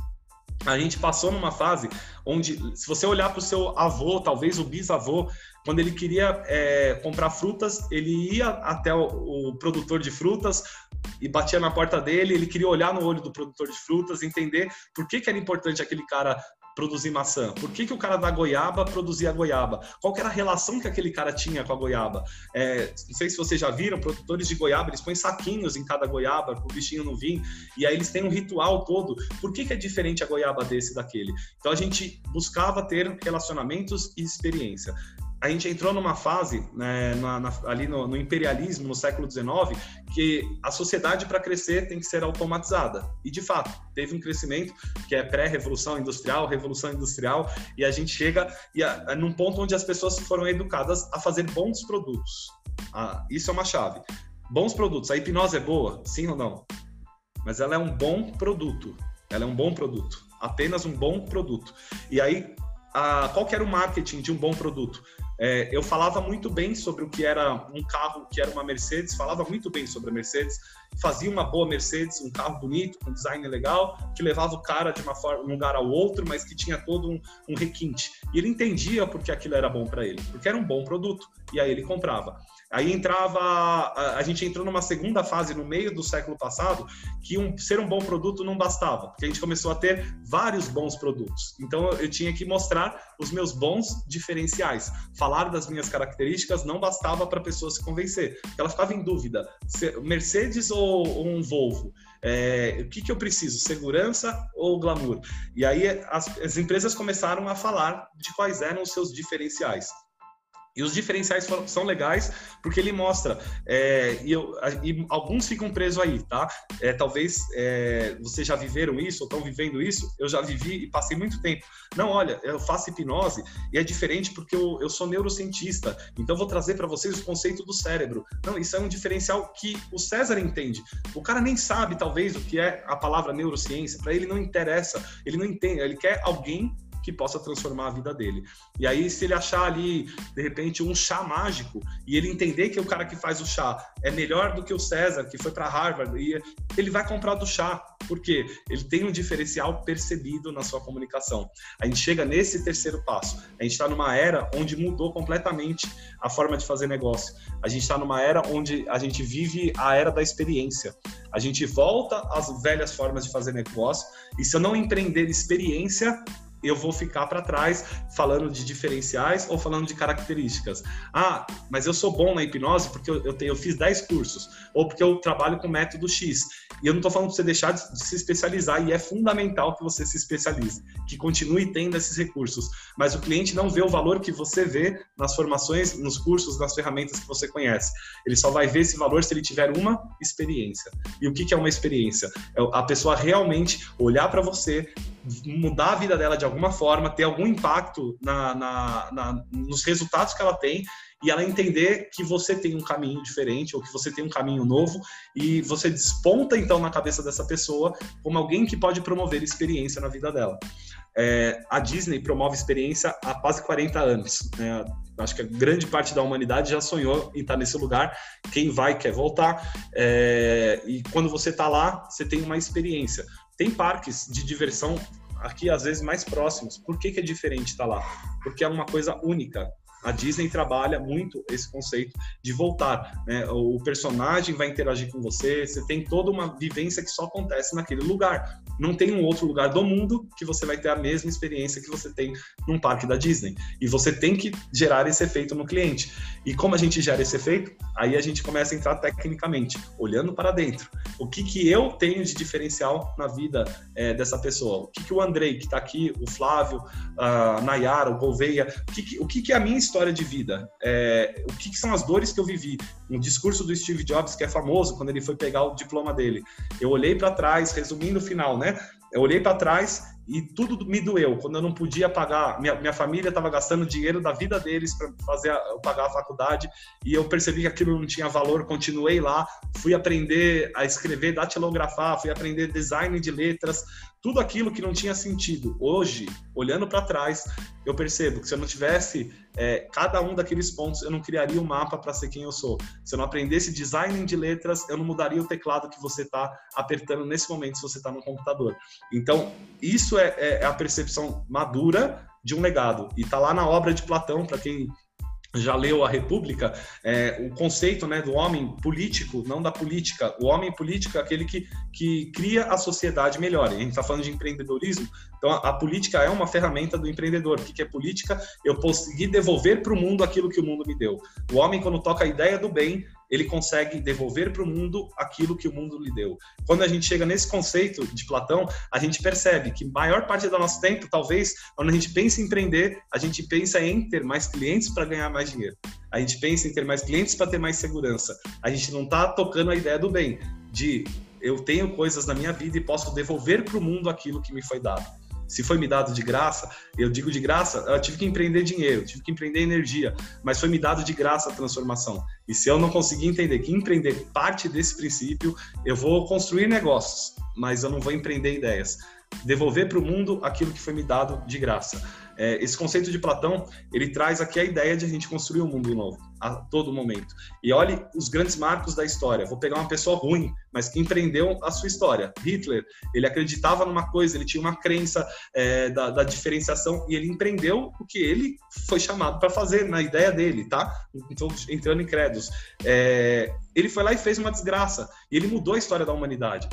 A gente passou numa fase onde, se você olhar para o seu avô, talvez o bisavô, quando ele queria é, comprar frutas, ele ia até o, o, produtor de frutas e batia na porta dele. Ele queria olhar no olho do produtor de frutas, entender por que, que era importante aquele cara produzir maçã? Por que, que o cara da goiaba produzia goiaba? Qual era a relação que aquele cara tinha com a goiaba? É, não sei se vocês já viram, produtores de goiaba, eles põem saquinhos em cada goiaba para o bichinho não vir, e aí eles têm um ritual todo. Por que, que é diferente a goiaba desse daquele? Então a gente buscava ter relacionamentos e experiência a gente entrou numa fase né, na, na, ali no, no, imperialismo no século XIX que a sociedade para crescer tem que ser automatizada e de fato teve um crescimento que é pré-revolução industrial, revolução industrial e a gente chega e a, num ponto onde as pessoas foram educadas a fazer bons produtos. Ah, isso é uma chave. Bons produtos. A hipnose é boa, sim ou não? Mas ela é um bom produto. Ela é um bom produto. Apenas um bom produto. E aí a, qual que era o marketing de um bom produto? É, eu falava muito bem sobre o que era um carro que era uma Mercedes, falava muito bem sobre a Mercedes, fazia uma boa Mercedes, um carro bonito, com design legal, que levava o cara de forma, um lugar ao outro, mas que tinha todo um, um requinte. E ele entendia porque aquilo era bom para ele, porque era um bom produto, e aí ele comprava. Aí entrava, a, a, gente entrou numa segunda fase no meio do século passado, que um, ser um bom produto não bastava, porque a gente começou a ter vários bons produtos. Então eu tinha que mostrar os meus bons diferenciais. Das minhas características não bastava para a pessoa se convencer. Ela ficava em dúvida: Mercedes ou, ou um Volvo? É, o que, que eu preciso, segurança ou glamour? E aí as, as empresas começaram a falar de quais eram os seus diferenciais. E os diferenciais são legais porque ele mostra, é, e, eu, e, alguns ficam presos aí, tá? É, talvez é, vocês já viveram isso ou estão vivendo isso, eu já vivi e passei muito tempo. Não, olha, eu faço hipnose e é diferente porque eu, eu sou neurocientista, então vou trazer para vocês o conceito do cérebro. Não, isso é um diferencial que o César entende. O cara nem sabe, talvez, o que é a palavra neurociência, para ele não interessa, ele não entende, ele quer alguém que possa transformar a vida dele. E aí, se ele achar ali, de repente, um chá mágico, e ele entender que o cara que faz o chá é melhor do que o César, que foi para Harvard, e ele vai comprar do chá, porque ele tem um diferencial percebido na sua comunicação. A gente chega nesse terceiro passo. A gente está numa era onde mudou completamente a forma de fazer negócio. A gente está numa era onde a gente vive a era da experiência. A gente volta às velhas formas de fazer negócio, e se eu não empreender experiência, eu vou ficar para trás falando de diferenciais ou falando de características. Ah, mas eu sou bom na hipnose porque eu, tenho, eu fiz 10 cursos, ou porque eu trabalho com método X. E eu não estou falando para você deixar de, de, se especializar, e é fundamental que você se especialize, que continue tendo esses recursos. Mas o cliente não vê o valor que você vê nas formações, nos cursos, nas ferramentas que você conhece. Ele só vai ver esse valor se ele tiver uma experiência. E o que, que é uma experiência? É a pessoa realmente olhar para você, mudar a vida dela de alguma forma, ter algum impacto na, na, na, nos resultados que ela tem e ela entender que você tem um caminho diferente ou que você tem um caminho novo e você desponta então na cabeça dessa pessoa como alguém que pode promover experiência na vida dela. É, a Disney promove experiência há quase 40 anos. Né? Acho que a grande parte da humanidade já sonhou em estar nesse lugar. Quem vai quer voltar. É, e quando você está lá, você tem uma experiência. Tem parques de diversão aqui, às vezes, mais próximos. Por que, que é diferente estar lá? Porque é uma coisa única. A Disney trabalha muito esse conceito de voltar. Né? O personagem vai interagir com você, você tem toda uma vivência que só acontece naquele lugar. Não tem um outro lugar do mundo que você vai ter a mesma experiência que você tem num parque da Disney. E você tem que gerar esse efeito no cliente. E como a gente gera esse efeito, aí a gente começa a entrar tecnicamente, olhando para dentro. O que, que eu tenho de diferencial na vida é, dessa pessoa? O que, que o Andrei, que está aqui, o Flávio, a Nayara, o Gouveia, o que, que, o que, que a minha história de vida? É, o que, que são as dores que eu vivi? Um discurso do Steve Jobs, que é famoso, quando ele foi pegar o diploma dele. Eu olhei para trás, resumindo o final, né? Eu olhei para trás e tudo me doeu. Quando eu não podia pagar, minha, minha família estava gastando dinheiro da vida deles para fazer a, pagar a faculdade e eu percebi que aquilo não tinha valor. Continuei lá, fui aprender a escrever, datilografar, fui aprender design de letras, tudo aquilo que não tinha sentido. Hoje, olhando para trás, eu percebo que se eu não tivesse é, cada um daqueles pontos, eu não criaria um mapa para ser quem eu sou. Se eu não aprendesse design de letras, eu não mudaria o teclado que você está apertando nesse momento se você está no computador. Então, isso é, é, é a percepção madura de um legado. E está lá na obra de Platão, para quem já leu a República, é, o conceito né, do homem político, não da política. O homem político é aquele que, que cria a sociedade melhor. E a gente está falando de empreendedorismo, então a, a, política é uma ferramenta do empreendedor. O que, que é política? Eu conseguir devolver para o mundo aquilo que o mundo me deu. O homem, quando toca a ideia do bem, ele consegue devolver para o mundo aquilo que o mundo lhe deu. Quando a gente chega nesse conceito de Platão, a gente percebe que maior parte do nosso tempo, talvez, quando a gente pensa em empreender, a gente pensa em ter mais clientes para ganhar mais dinheiro. A gente pensa em ter mais clientes para ter mais segurança. A gente não está tocando a ideia do bem, de eu tenho coisas na minha vida e posso devolver para o mundo aquilo que me foi dado se foi me dado de graça, eu digo de graça, eu tive que empreender dinheiro, tive que empreender energia, mas foi me dado de graça a transformação. E se eu não conseguir entender que empreender parte desse princípio, eu vou construir negócios, mas eu não vou empreender ideias. Devolver para o mundo aquilo que foi me dado de graça. É, esse conceito de Platão, ele traz aqui a ideia de a gente construir um mundo novo a todo momento. E olhe os grandes marcos da história. Vou pegar uma pessoa ruim, mas que empreendeu a sua história. Hitler, ele acreditava numa coisa, ele tinha uma crença é, da, da, diferenciação e ele empreendeu o que ele foi chamado para fazer na ideia dele, tá? Então, entrando em credos. É, ele foi lá e fez uma desgraça. E ele mudou a história da humanidade.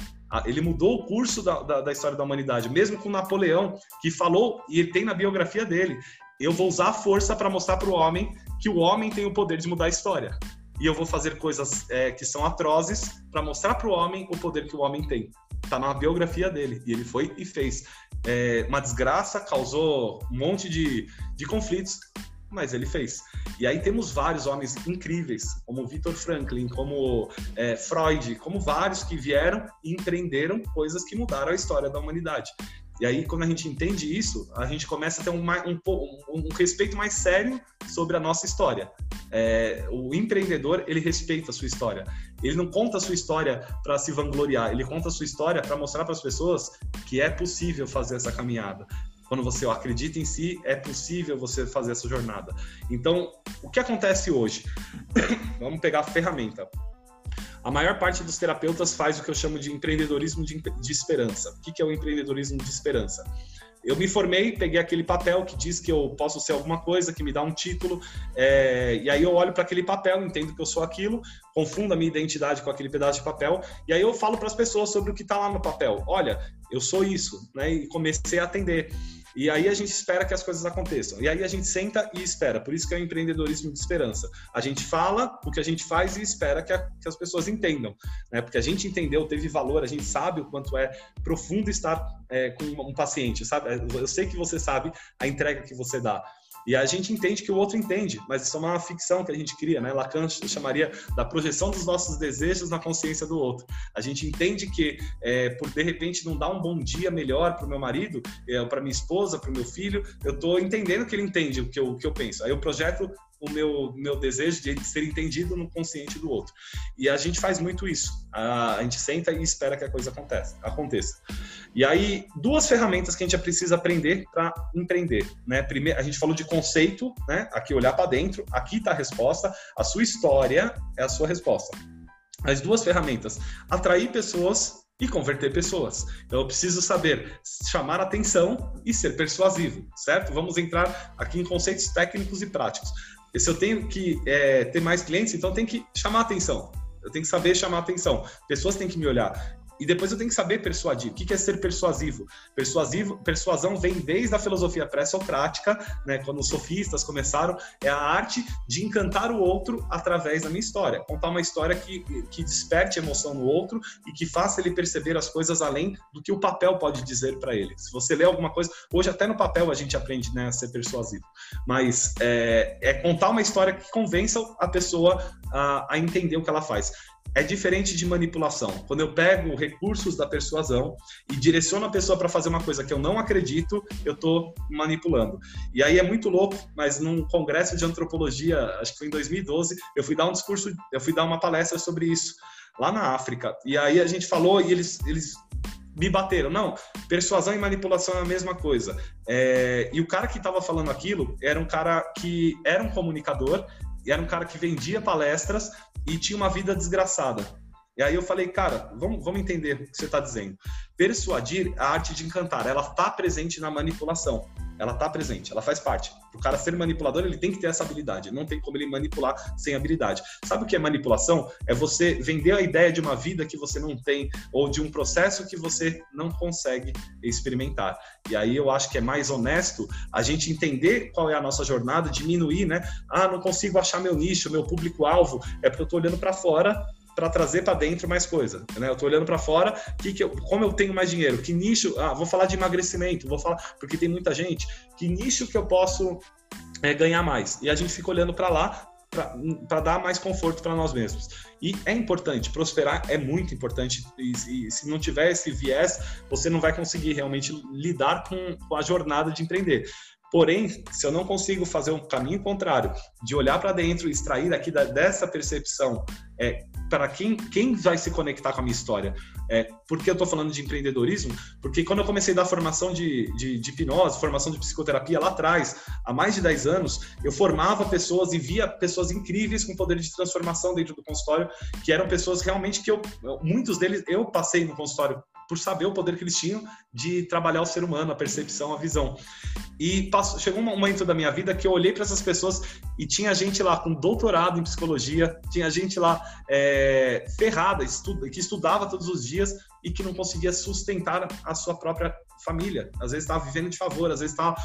Ele mudou o curso da, da, da história da humanidade, mesmo com Napoleão, que falou, e ele tem na biografia dele, eu vou usar a força para mostrar para o homem que o homem tem o poder de mudar a história. E eu vou fazer coisas é, que são atrozes para mostrar para o homem o poder que o homem tem. Está na biografia dele. E ele foi e fez. É, uma desgraça, causou um monte de, de conflitos, mas ele fez. E aí temos vários homens incríveis, como Victor Franklin, como é, Freud, como vários que vieram e empreenderam coisas que mudaram a história da humanidade. E aí, quando a gente entende isso, a gente começa a ter um, um, um respeito mais sério sobre a nossa história. É, o empreendedor, ele respeita a sua história. Ele não conta a sua história para se vangloriar, ele conta a sua história para mostrar para as pessoas que é possível fazer essa caminhada. Quando você acredita em si, é possível você fazer essa jornada. Então, o que acontece hoje? *coughs* Vamos pegar a ferramenta. A maior parte dos terapeutas faz o que eu chamo de empreendedorismo de, de esperança. O que, que é o empreendedorismo de esperança? Eu me formei, peguei aquele papel que diz que eu posso ser alguma coisa, que me dá um título, é, e aí eu olho para aquele papel, entendo que eu sou aquilo, confundo a minha identidade com aquele pedaço de papel, e aí eu falo para as pessoas sobre o que está lá no papel. Olha, eu sou isso, né? E comecei a atender. E aí a gente espera que as coisas aconteçam. E aí a gente senta e espera. Por isso que é o empreendedorismo de esperança. A gente fala o que a gente faz e espera que, a, que as pessoas entendam. Né? Porque a gente entendeu, teve valor, a gente sabe o quanto é profundo estar é, com um paciente, sabe? Eu sei que você sabe a entrega que você dá. E a gente entende que o outro entende, mas isso é uma ficção que a gente cria, né? Lacan chamaria da projeção dos nossos desejos na consciência do outro. A gente entende que, é, por de repente não dar um bom dia melhor para o meu marido, é, para minha esposa, para o meu filho, eu estou entendendo que ele entende o que eu, o que eu penso. Aí eu projeto o meu, meu desejo de ser entendido no consciente do outro. E a gente faz muito isso. A, a gente senta e espera que a coisa aconteça. aconteça. E aí, duas ferramentas que a gente precisa aprender para empreender. Né? Primeiro, a gente falou de conceito, né? aqui olhar para dentro, aqui está a resposta, a sua história é a sua resposta. As duas ferramentas, atrair pessoas e converter pessoas. Então eu preciso saber chamar atenção e ser persuasivo, certo? Vamos entrar aqui em conceitos técnicos e práticos. Se eu tenho que é, ter mais clientes, então tenho que chamar atenção. Eu tenho que saber chamar atenção. Pessoas têm que me olhar. E depois eu tenho que saber persuadir. O que é ser persuasivo? Persuasivo, persuasão vem desde a filosofia pré-socrática, né, quando os sofistas começaram, é a arte de encantar o outro através da minha história. Contar uma história que, que desperte emoção no outro e que faça ele perceber as coisas além do que o papel pode dizer para ele. Se você lê alguma coisa, hoje até no papel a gente aprende né, a ser persuasivo, mas é, é contar uma história que convença a pessoa a, a entender o que ela faz é diferente de manipulação. Quando eu pego recursos da persuasão e direciono a pessoa para fazer uma coisa que eu não acredito, eu estou manipulando. E aí é muito louco, mas num congresso de antropologia, acho que foi em 2012, eu fui dar um discurso, eu fui dar uma palestra sobre isso lá na África. E aí a gente falou e eles, eles me bateram. Não, persuasão e manipulação é a mesma coisa. É, e o cara que estava falando aquilo era um cara que era um comunicador, e era um cara que vendia palestras e tinha uma vida desgraçada. E aí eu falei, cara, vamos, vamos entender o que você está dizendo. Persuadir, a arte de encantar, ela está presente na manipulação. Ela está presente, ela faz parte. Para o cara ser manipulador, ele tem que ter essa habilidade. Não tem como ele manipular sem habilidade. Sabe o que é manipulação? É você vender a ideia de uma vida que você não tem ou de um processo que você não consegue experimentar. E aí eu acho que é mais honesto a gente entender qual é a nossa jornada, diminuir, né? Ah, não consigo achar meu nicho, meu público-alvo. É porque eu estou olhando para fora para trazer para dentro mais coisa. Né? Eu estou olhando para fora, que que eu, como eu tenho mais dinheiro, que nicho, ah, vou falar de emagrecimento, vou falar, porque tem muita gente, que nicho que eu posso é, ganhar mais? E a gente fica olhando para lá para dar mais conforto para nós mesmos. E é importante, prosperar é muito importante, e, e, se não tiver esse viés, você não vai conseguir realmente lidar com, com a jornada de empreender. Porém, se eu não consigo fazer um caminho contrário, de olhar para dentro extrair aqui da, dessa percepção é, para quem, quem vai se conectar com a minha história. É, por que eu estou falando de empreendedorismo? Porque quando eu comecei a dar formação de, de, de, hipnose, formação de psicoterapia lá atrás, há mais de 10 anos, eu formava pessoas e via pessoas incríveis com poder de transformação dentro do consultório, que eram pessoas realmente que eu, muitos deles, eu passei no consultório por saber o poder que eles tinham de trabalhar o ser humano, a percepção, a visão. E passou, chegou um momento da minha vida que eu olhei para essas pessoas e tinha gente lá com doutorado em psicologia, tinha gente lá é, ferrada, estuda, que estudava todos os dias e que não conseguia sustentar a sua própria família. Às vezes estava vivendo de favor, às vezes estava.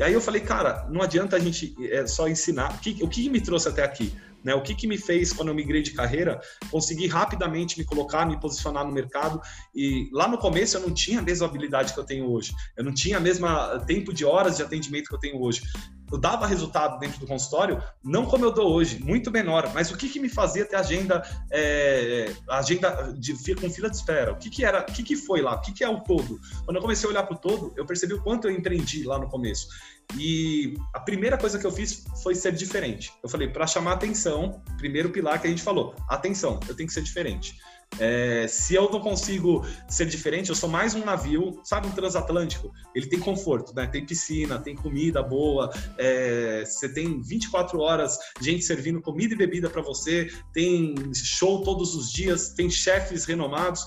E aí eu falei, cara, não adianta a gente é, só ensinar. O que, o que me trouxe até aqui? Né? O que, que me fez, quando eu migrei de carreira, conseguir rapidamente me colocar, me posicionar no mercado. E lá no começo eu não tinha a mesma habilidade que eu tenho hoje. Eu não tinha a mesma tempo de horas de atendimento que eu tenho hoje eu dava resultado dentro do consultório, não como eu dou hoje, muito menor. Mas o que, que me fazia ter agenda, é, agenda de, com fila de espera? O que, que era? O que, que foi lá? O que, que é o todo? Quando eu comecei a olhar para o todo, eu percebi o quanto eu empreendi lá no começo. E a primeira coisa que eu fiz foi ser diferente. Eu falei, para chamar atenção, primeiro pilar que a gente falou, atenção, eu tenho que ser diferente. É, se eu não consigo ser diferente, eu sou mais um navio, sabe, um transatlântico. Ele tem conforto, né? Tem piscina, tem comida boa, é, você tem 24 horas gente servindo comida e bebida para você, tem show todos os dias, tem chefes renomados.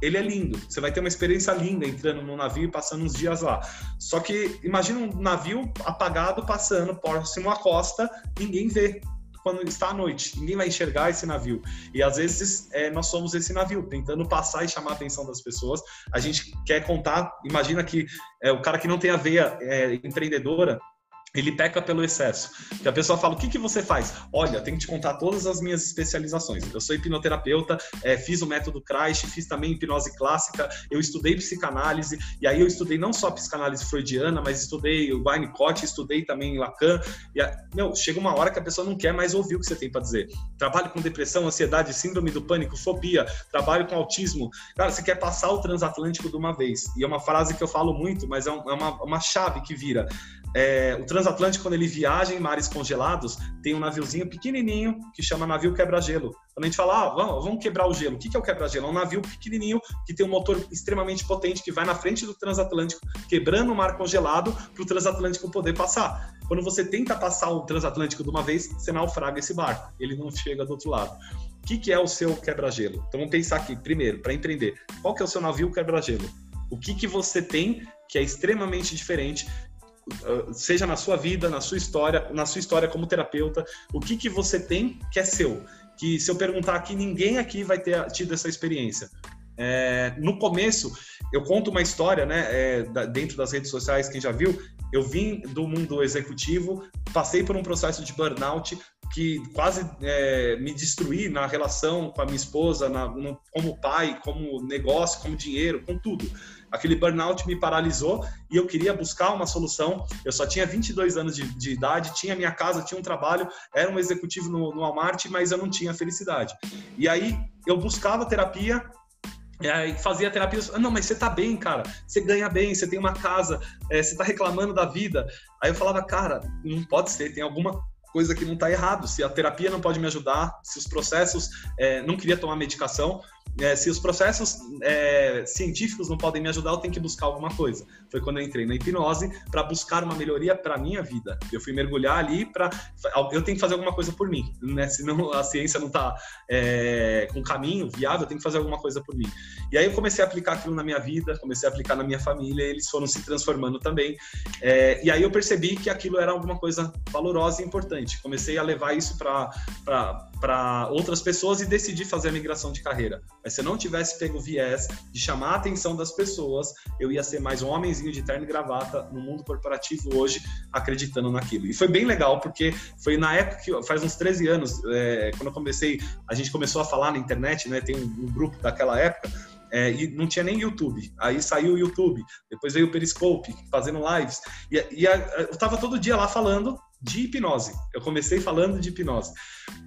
Ele é lindo, você vai ter uma experiência linda entrando no navio e passando uns dias lá. Só que imagina um navio apagado passando próximo à costa, ninguém vê quando está à noite. Ninguém vai enxergar esse navio. E às vezes é, nós somos esse navio, tentando passar e chamar a atenção das pessoas. A gente quer contar, imagina que é, o cara que não tem a veia é, empreendedora, ele peca pelo excesso. Que a pessoa fala: o que, que você faz? Olha, tenho que te contar todas as minhas especializações. Eu sou hipnoterapeuta, é, fiz o método Kreis, fiz também hipnose clássica, eu estudei psicanálise, e aí eu estudei não só psicanálise freudiana, mas estudei o Winnicott, estudei também Lacan. E a, meu, chega uma hora que a pessoa não quer mais ouvir o que você tem para dizer. Trabalho com depressão, ansiedade, síndrome do pânico, fobia, trabalho com autismo. Cara, você quer passar o transatlântico de uma vez. E é uma frase que eu falo muito, mas é, é uma, uma chave que vira. É, o transatlântico, quando ele viaja em mares congelados, tem um naviozinho pequenininho que chama navio quebra-gelo. Quando a gente fala, ah, vamos, vamos quebrar o gelo. O que é o quebra-gelo? É um navio pequenininho que tem um motor extremamente potente que vai na frente do transatlântico, quebrando o mar congelado para o transatlântico poder passar. Quando você tenta passar o transatlântico de uma vez, você naufraga esse barco. Ele não chega do outro lado. O que, é o seu quebra-gelo? Então vamos pensar aqui, primeiro, para empreender. Qual que é o seu navio quebra-gelo? O que, que você tem que é extremamente diferente seja na sua vida, na sua história, na sua história como terapeuta, o que, que você tem que é seu. Que se eu perguntar aqui, ninguém aqui vai ter tido essa experiência. É, no começo, eu conto uma história, né, é, dentro das redes sociais, quem já viu, eu vim do mundo executivo, passei por um processo de burnout que quase é, me destruí na relação com a minha esposa, na, no, como pai, como negócio, como dinheiro, com tudo. Aquele burnout me paralisou e eu queria buscar uma solução. Eu só tinha 22 anos de, de idade, tinha minha casa, tinha um trabalho, era um executivo no, no Walmart, mas eu não tinha felicidade. E aí eu buscava terapia é, fazia terapia, não, mas você tá bem, cara, você ganha bem, você tem uma casa, é, você tá reclamando da vida. Aí eu falava, cara, não pode ser, tem alguma coisa que não tá errado. Se a terapia não pode me ajudar, se os processos, é, não queria tomar medicação, é, se os processos é, científicos não podem me ajudar, eu tenho que buscar alguma coisa. Foi quando eu entrei na hipnose para buscar uma melhoria para minha vida. Eu fui mergulhar ali para eu tenho que fazer alguma coisa por mim, né? Senão a ciência não está é, com caminho viável, eu tenho que fazer alguma coisa por mim. E aí eu comecei a aplicar aquilo na minha vida, comecei a aplicar na minha família, eles foram se transformando também. É, e aí eu percebi que aquilo era alguma coisa valorosa e importante. Comecei a levar isso para outras pessoas e decidi fazer a migração de carreira. Mas se eu não tivesse pego o viés de chamar a atenção das pessoas, eu ia ser mais um homenzinho de terno e gravata no mundo corporativo hoje, acreditando naquilo. E foi bem legal, porque foi na época que, faz uns 13 anos, é, quando eu comecei, a gente começou a falar na internet, né? Tem um, um grupo daquela época, é, e não tinha nem YouTube. Aí saiu o YouTube, depois veio o Periscope, fazendo lives. E, e a, eu estava todo dia lá falando de hipnose. Eu comecei falando de hipnose.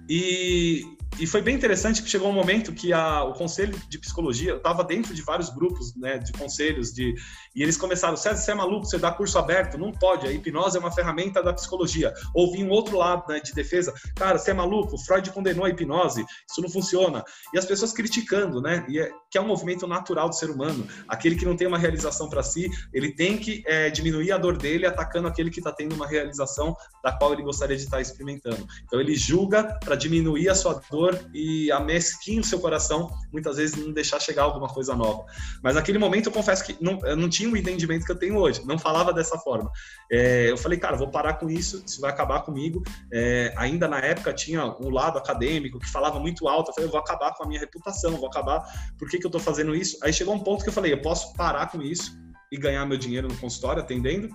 E, e foi bem interessante que chegou um momento que a, o conselho de psicologia, eu estava dentro de vários grupos né, de conselhos, de, e eles começaram, César, você é maluco, você dá curso aberto? Não pode, a hipnose é uma ferramenta da psicologia. Ouvi um outro lado né, de defesa, cara, você é maluco, Freud condenou a hipnose, isso não funciona. E as pessoas criticando, né, e é, que é um movimento natural do ser humano. Aquele que não tem uma realização para si, ele tem que é, diminuir a dor dele atacando aquele que está tendo uma realização da qual ele gostaria de estar experimentando. Então ele julga para diminuir a sua dor e amesquinha o seu coração, muitas vezes não deixar chegar alguma coisa nova. Mas naquele momento eu confesso que não, eu não tinha o entendimento que eu tenho hoje, não falava dessa forma. É, eu falei, cara, vou parar com isso, isso vai acabar comigo. É, ainda na época tinha um lado acadêmico que falava muito alto, eu falei, eu vou acabar com a minha reputação, vou acabar, por que, que eu estou fazendo isso? Aí chegou um ponto que eu falei, eu posso parar com isso e ganhar meu dinheiro no consultório atendendo,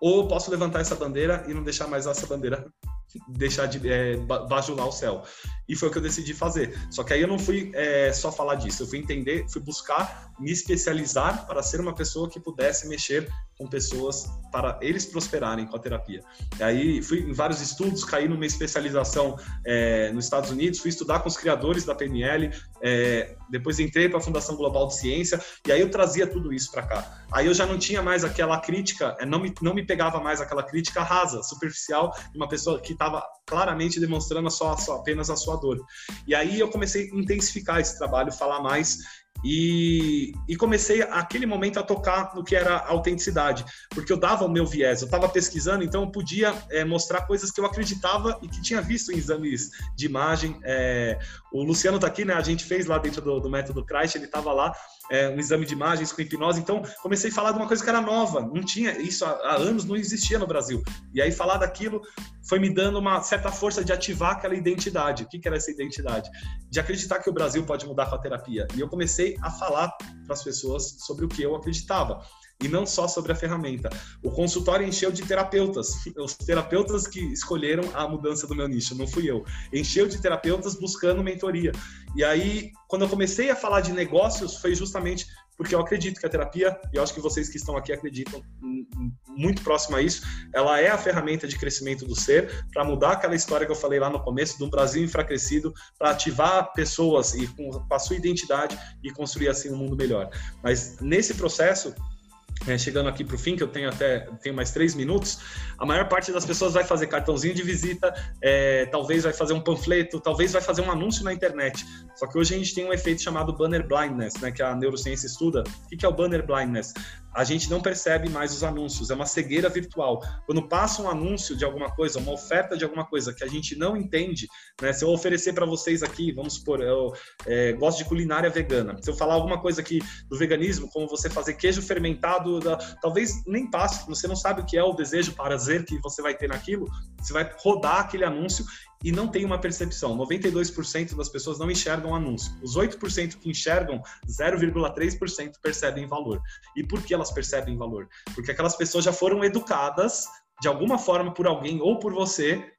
ou posso levantar essa bandeira e não deixar mais essa bandeira *laughs* deixar de é, bajular o céu. E foi o que eu decidi fazer. Só que aí eu não fui é, só falar disso, eu fui entender, fui buscar me especializar para ser uma pessoa que pudesse mexer com pessoas para eles prosperarem com a terapia. E aí fui em vários estudos, caí numa especialização é, nos Estados Unidos, fui estudar com os criadores da PNL, é, depois entrei para a Fundação Global de Ciência e aí eu trazia tudo isso para cá. Aí eu já não tinha mais aquela crítica, é, não me, não me pegava mais aquela crítica rasa, superficial, de uma pessoa que estava claramente demonstrando a sua, apenas a sua dor. E aí eu comecei a intensificar esse trabalho, falar mais e, e, comecei aquele momento a tocar no que era autenticidade, porque eu dava o meu viés, eu estava pesquisando, então eu podia é, mostrar coisas que eu acreditava e que tinha visto em exames de imagem. É, o Luciano está aqui, né? A gente fez lá dentro do, do método Christ, ele estava lá é, um exame de imagens com hipnose. Então, comecei a falar de uma coisa que era nova, não tinha isso há, há, anos, não existia no Brasil. E aí, falar daquilo foi me dando uma certa força de ativar aquela identidade. O que, que era essa identidade? De acreditar que o Brasil pode mudar com a terapia. E eu comecei a falar para as pessoas sobre o que eu acreditava e não só sobre a ferramenta. O consultório encheu de terapeutas, os terapeutas que escolheram a mudança do meu nicho, não fui eu. Encheu de terapeutas buscando mentoria. E aí, quando eu comecei a falar de negócios, foi justamente porque eu acredito que a terapia, e eu acho que vocês que estão aqui acreditam muito próximo a isso, ela é a ferramenta de crescimento do ser para mudar aquela história que eu falei lá no começo do Brasil enfraquecido, para ativar pessoas e com a sua identidade e construir assim um mundo melhor. Mas nesse processo, é, chegando aqui para o fim, que eu tenho até tenho mais três minutos, a maior parte das pessoas vai fazer cartãozinho de visita, é, talvez vai fazer um panfleto, talvez vai fazer um anúncio na internet. Só que hoje a gente tem um efeito chamado banner blindness, né, que a neurociência estuda. O que é o banner blindness? A gente não percebe mais os anúncios, é uma cegueira virtual. Quando passa um anúncio de alguma coisa, uma oferta de alguma coisa que a gente não entende, né? Se eu oferecer para vocês aqui, vamos supor, eu é, gosto de culinária vegana. Se eu falar alguma coisa aqui do veganismo, como você fazer queijo fermentado, da, talvez nem passe, você não sabe o que é o desejo, prazer que você vai ter naquilo, você vai rodar aquele anúncio e não tem uma percepção. 92% das pessoas não enxergam anúncio. Os 8% que enxergam, 0,3% percebem valor. E por que elas percebem valor? Porque aquelas pessoas já foram educadas de alguma forma por alguém ou por você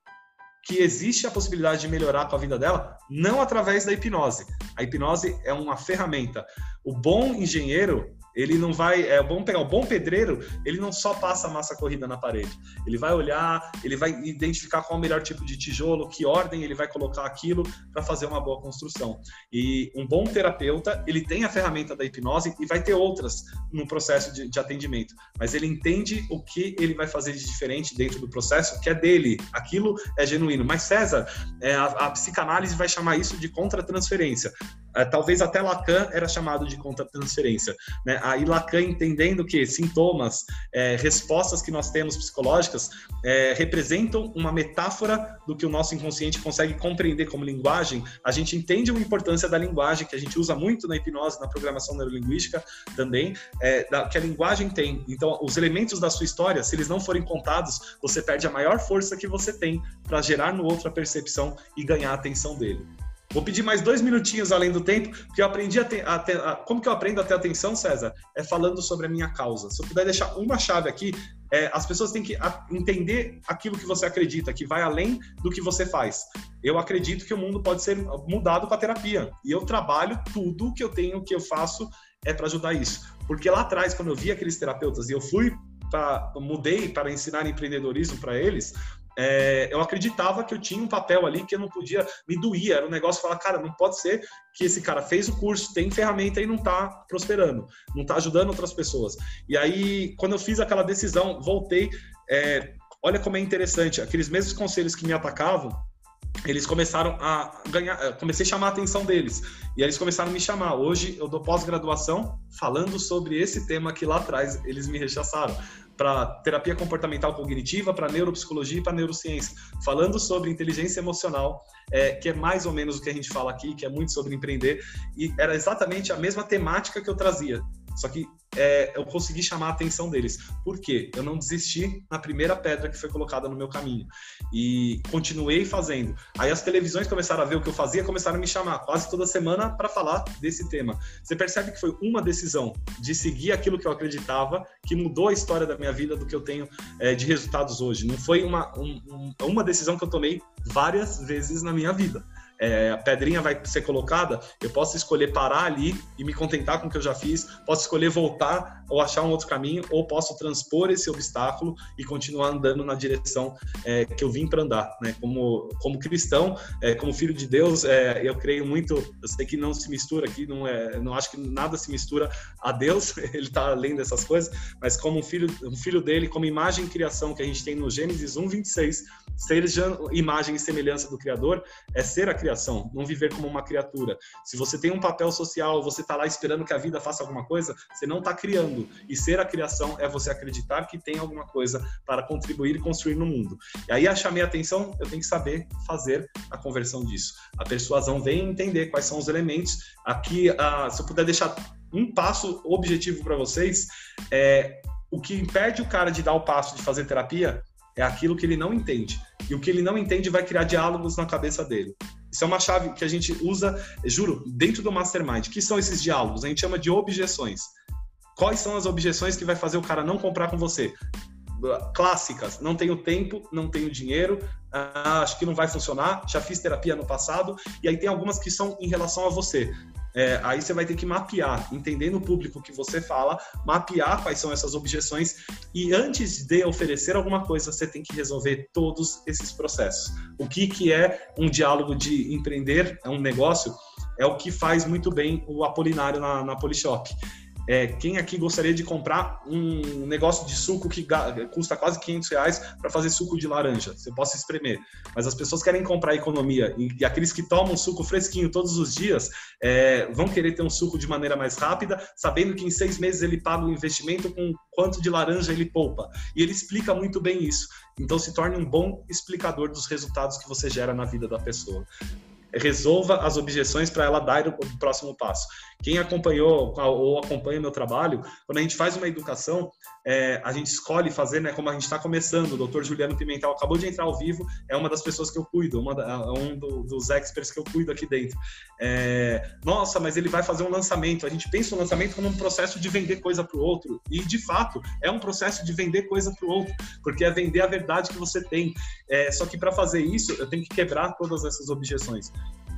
que existe a possibilidade de melhorar com a vida dela, não através da hipnose. A hipnose é uma ferramenta. O bom engenheiro, ele não vai. É bom pegar o bom pedreiro, ele não só passa massa corrida na parede. Ele vai olhar, ele vai identificar qual é o melhor tipo de tijolo, que ordem ele vai colocar aquilo para fazer uma boa construção. E um bom terapeuta, ele tem a ferramenta da hipnose e vai ter outras no processo de, de atendimento. Mas ele entende o que ele vai fazer de diferente dentro do processo, que é dele. Aquilo é genuíno. Mas César, é, a, a psicanálise vai chamar isso de contratransferência. É, talvez até Lacan era chamado de contratransferência. Né? Aí Lacan entendendo que sintomas, é, respostas que nós temos psicológicas é, representam uma metáfora do que o nosso inconsciente consegue compreender como linguagem, a gente entende a importância da linguagem, que a gente usa muito na hipnose, na programação neurolinguística também, é, da, que a linguagem tem. Então, os elementos da sua história, se eles não forem contados, você perde a maior força que você tem para gerar no outro a percepção e ganhar a atenção dele. Vou pedir mais dois minutinhos além do tempo, porque eu aprendi a, ter, a, a como que eu aprendo a ter atenção, César? É falando sobre a minha causa. Se eu puder deixar uma chave aqui, é, as pessoas têm que entender aquilo que você acredita, que vai além do que você faz. Eu acredito que o mundo pode ser mudado com a terapia. E eu trabalho tudo que eu tenho, que eu faço, é para ajudar isso. Porque lá atrás, quando eu vi aqueles terapeutas e eu fui Pra, mudei para ensinar empreendedorismo para eles, é, eu acreditava que eu tinha um papel ali que eu não podia, me doía, era um negócio falar, cara, não pode ser que esse cara fez o curso, tem ferramenta e não está prosperando, não está ajudando outras pessoas. E aí, quando eu fiz aquela decisão, voltei, é, olha como é interessante, aqueles mesmos conselhos que me atacavam, eles começaram a ganhar, comecei a chamar a atenção deles. E aí eles começaram a me chamar. Hoje eu dou pós-graduação falando sobre esse tema que lá atrás eles me rechaçaram para terapia comportamental cognitiva, para neuropsicologia e para neurociência, falando sobre inteligência emocional, é, que é mais ou menos o que a gente fala aqui, que é muito sobre empreender, e era exatamente a mesma temática que eu trazia. Só que é, eu consegui chamar a atenção deles. Por quê? Eu não desisti na primeira pedra que foi colocada no meu caminho. E continuei fazendo. Aí as televisões começaram a ver o que eu fazia, começaram a me chamar quase toda semana para falar desse tema. Você percebe que foi uma decisão de seguir aquilo que eu acreditava, que mudou a história da minha vida, do que eu tenho é, de resultados hoje. Não foi uma, um, uma decisão que eu tomei várias vezes na minha vida é, a pedrinha vai ser colocada, eu posso escolher parar ali e me contentar com o que eu já fiz, posso escolher voltar ou achar um outro caminho, ou posso transpor esse obstáculo e continuar andando na direção é, que eu vim para andar. Né? Como, como cristão, é, como filho de Deus, é, eu creio muito, eu sei que não se mistura aqui, não, é, não acho que nada se mistura a Deus, *laughs* ele está além dessas coisas, mas como um filho, um filho dele, como imagem e criação que a gente tem no Gênesis 1, 26, ser imagem e semelhança do Criador é ser a criação, não viver como uma criatura. Se você tem um papel social, você está lá esperando que a vida faça alguma coisa, você não está criando. E ser a criação é você acreditar que tem alguma coisa para contribuir e construir no mundo. E aí, a chamei a atenção, eu tenho que saber fazer a conversão disso. A persuasão vem entender quais são os elementos. Aqui, uh, se eu puder deixar um passo objetivo para vocês, é o que impede o cara de dar o passo de fazer terapia é aquilo que ele não entende. E o que ele não entende vai criar diálogos na cabeça dele. Isso é uma chave que a gente usa, juro, dentro do mastermind. Que são esses diálogos? A gente chama de objeções. Quais são as objeções que vai fazer o cara não comprar com você? Clássicas. Não tenho tempo, não tenho dinheiro, ah, acho que não vai funcionar, já fiz terapia no passado. E aí tem algumas que são em relação a você. É, aí você vai ter que mapear, entendendo o público que você fala, mapear quais são essas objeções e antes de oferecer alguma coisa, você tem que resolver todos esses processos. O que, que é um diálogo de empreender, é um negócio, é o que faz muito bem o Apolinário na, na Polishop. É, quem aqui gostaria de comprar um negócio de suco que custa quase 500 reais para fazer suco de laranja? Você possa espremer. Mas as pessoas querem comprar economia e, e aqueles que tomam suco fresquinho todos os dias é, vão querer ter um suco de maneira mais rápida, sabendo que em seis meses ele paga o investimento com quanto de laranja ele poupa. E ele explica muito bem isso. Então se torne um bom explicador dos resultados que você gera na vida da pessoa resolva as objeções para ela dar o próximo passo. Quem acompanhou ou acompanha meu trabalho, quando a gente faz uma educação, é, a gente escolhe fazer, né, como a gente está começando. O doutor Juliano Pimentel acabou de entrar ao vivo, é uma das pessoas que eu cuido, uma é um do, dos experts que eu cuido aqui dentro. É, nossa, mas ele vai fazer um lançamento. A gente pensa o lançamento como um processo de vender coisa para o outro, e de fato é um processo de vender coisa para o outro, porque é vender a verdade que você tem. É, só que para fazer isso, eu tenho que quebrar todas essas objeções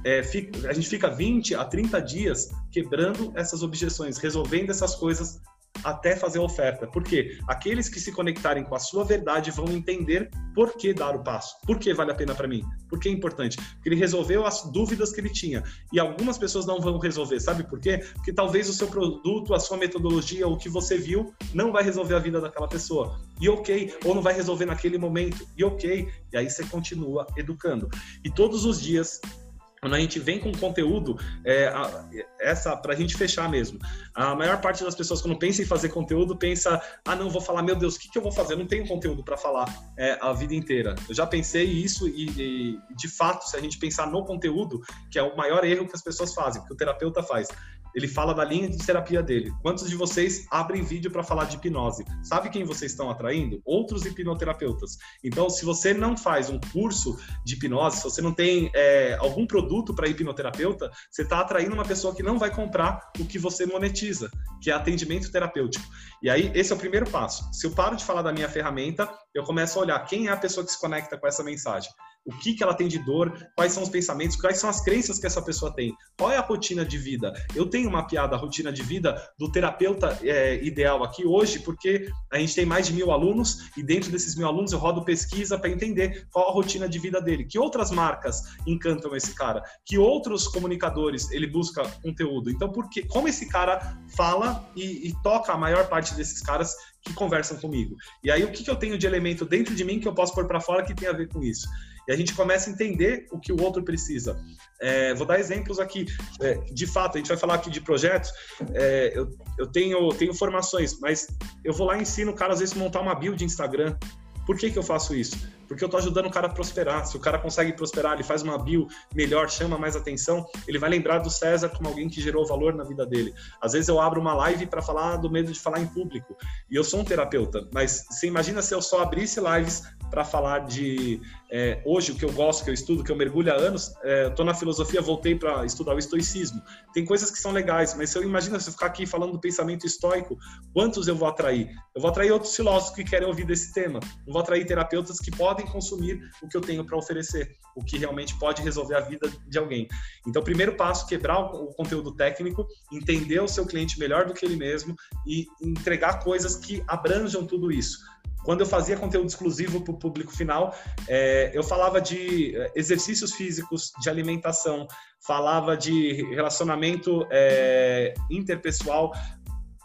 é, fica, a gente fica 20 a 30 dias quebrando essas objeções, resolvendo essas coisas até fazer a oferta. Porque aqueles que se conectarem com a sua verdade vão entender por que dar o passo, por que vale a pena para mim, por que é importante. Porque ele resolveu as dúvidas que ele tinha. E algumas pessoas não vão resolver, sabe por quê? Porque talvez o seu produto, a sua metodologia, o que você viu, não vai resolver a vida daquela pessoa. E ok, ou não vai resolver naquele momento. E ok. E aí você continua educando. E todos os dias quando a gente vem com conteúdo, é, a, essa para a gente fechar mesmo. A maior parte das pessoas quando pensa em fazer conteúdo pensa, ah não, vou falar, meu Deus, o que, que eu vou fazer? Eu não tenho conteúdo para falar é, a vida inteira. Eu já pensei isso e, e, de fato, se a gente pensar no conteúdo, que é o maior erro que as pessoas fazem, que o terapeuta faz, ele fala da linha de terapia dele. Quantos de vocês abrem vídeo para falar de hipnose? Sabe quem vocês estão atraindo? Outros hipnoterapeutas. Então, se você não faz um curso de hipnose, se você não tem é, algum produto para hipnoterapeuta, você está atraindo uma pessoa que não vai comprar o que você monetiza, que é atendimento terapêutico. E aí, esse é o primeiro passo. Se eu paro de falar da minha ferramenta, eu começo a olhar quem é a pessoa que se conecta com essa mensagem o que, que ela tem de dor, quais são os pensamentos, quais são as crenças que essa pessoa tem, qual é a rotina de vida. Eu tenho mapeado a rotina de vida do terapeuta é, ideal aqui hoje, porque a gente tem mais de mil alunos e dentro desses mil alunos eu rodo pesquisa para entender qual a rotina de vida dele, que outras marcas encantam esse cara, que outros comunicadores ele busca conteúdo. Então, porque, como esse cara fala e, e toca a maior parte desses caras que conversam comigo. E aí, o que, que eu tenho de elemento dentro de mim que eu posso pôr para fora que tem a ver com isso? E a gente começa a entender o que o outro precisa. É, vou dar exemplos aqui. É, de fato, a gente vai falar aqui de projetos. É, eu, eu tenho, tenho formações, mas eu vou lá e ensino o cara, às vezes, montar uma build de Instagram. Por que, que eu faço isso? Porque eu estou ajudando o cara a prosperar. Se o cara consegue prosperar, ele faz uma bio melhor, chama mais atenção, ele vai lembrar do César como alguém que gerou valor na vida dele. Às vezes eu abro uma live para falar do medo de falar em público. E eu sou um terapeuta, mas você imagina se eu só abrisse lives para falar de é, hoje o que eu gosto, que eu estudo, que eu mergulho há anos, é, estou na filosofia, voltei para estudar o estoicismo. Tem coisas que são legais, mas se eu imagino se eu ficar aqui falando do pensamento estoico, quantos eu vou atrair? Eu vou atrair outros filósofos que querem ouvir desse tema. Eu vou atrair terapeutas que podem consumir o que eu tenho para oferecer, o que realmente pode resolver a vida de alguém. Então, primeiro passo, quebrar o, o conteúdo técnico, entender o seu cliente melhor do que ele mesmo e entregar coisas que abranjam tudo isso quando eu fazia conteúdo exclusivo para o público final, é, eu falava de é, exercícios físicos, de alimentação, falava de relacionamento é, interpessoal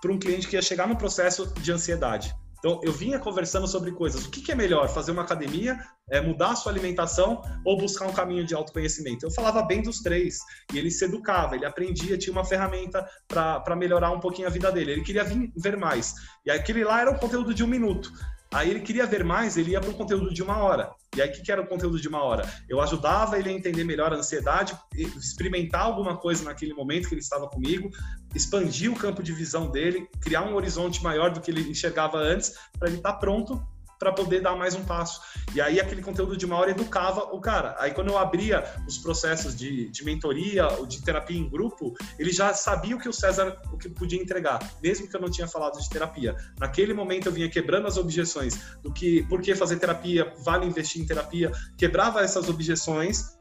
para um cliente que ia chegar no processo de ansiedade. Então, eu vinha conversando sobre coisas. O que, que é melhor? Fazer uma academia, é, mudar a sua alimentação ou buscar um caminho de autoconhecimento? Eu falava bem dos três. E ele se educava, ele aprendia, tinha uma ferramenta para melhorar um pouquinho a vida dele. Ele queria vir ver mais. E aquele lá era um conteúdo de um minuto. Aí ele queria ver mais, ele ia para um conteúdo de uma hora. E aí, o que, que era o conteúdo de uma hora? Eu ajudava ele a entender melhor a ansiedade, experimentar alguma coisa naquele momento que ele estava comigo, expandir o campo de visão dele, criar um horizonte maior do que ele enxergava antes, para ele estar tá pronto para poder dar mais um passo. E aí aquele conteúdo de uma hora educava o cara. Aí quando eu abria os processos de, de mentoria ou de terapia em grupo, ele já sabia o que o César o que podia entregar, mesmo que eu não tinha falado de terapia. Naquele momento eu vinha quebrando as objeções do que por que fazer terapia, vale investir em terapia, quebrava essas objeções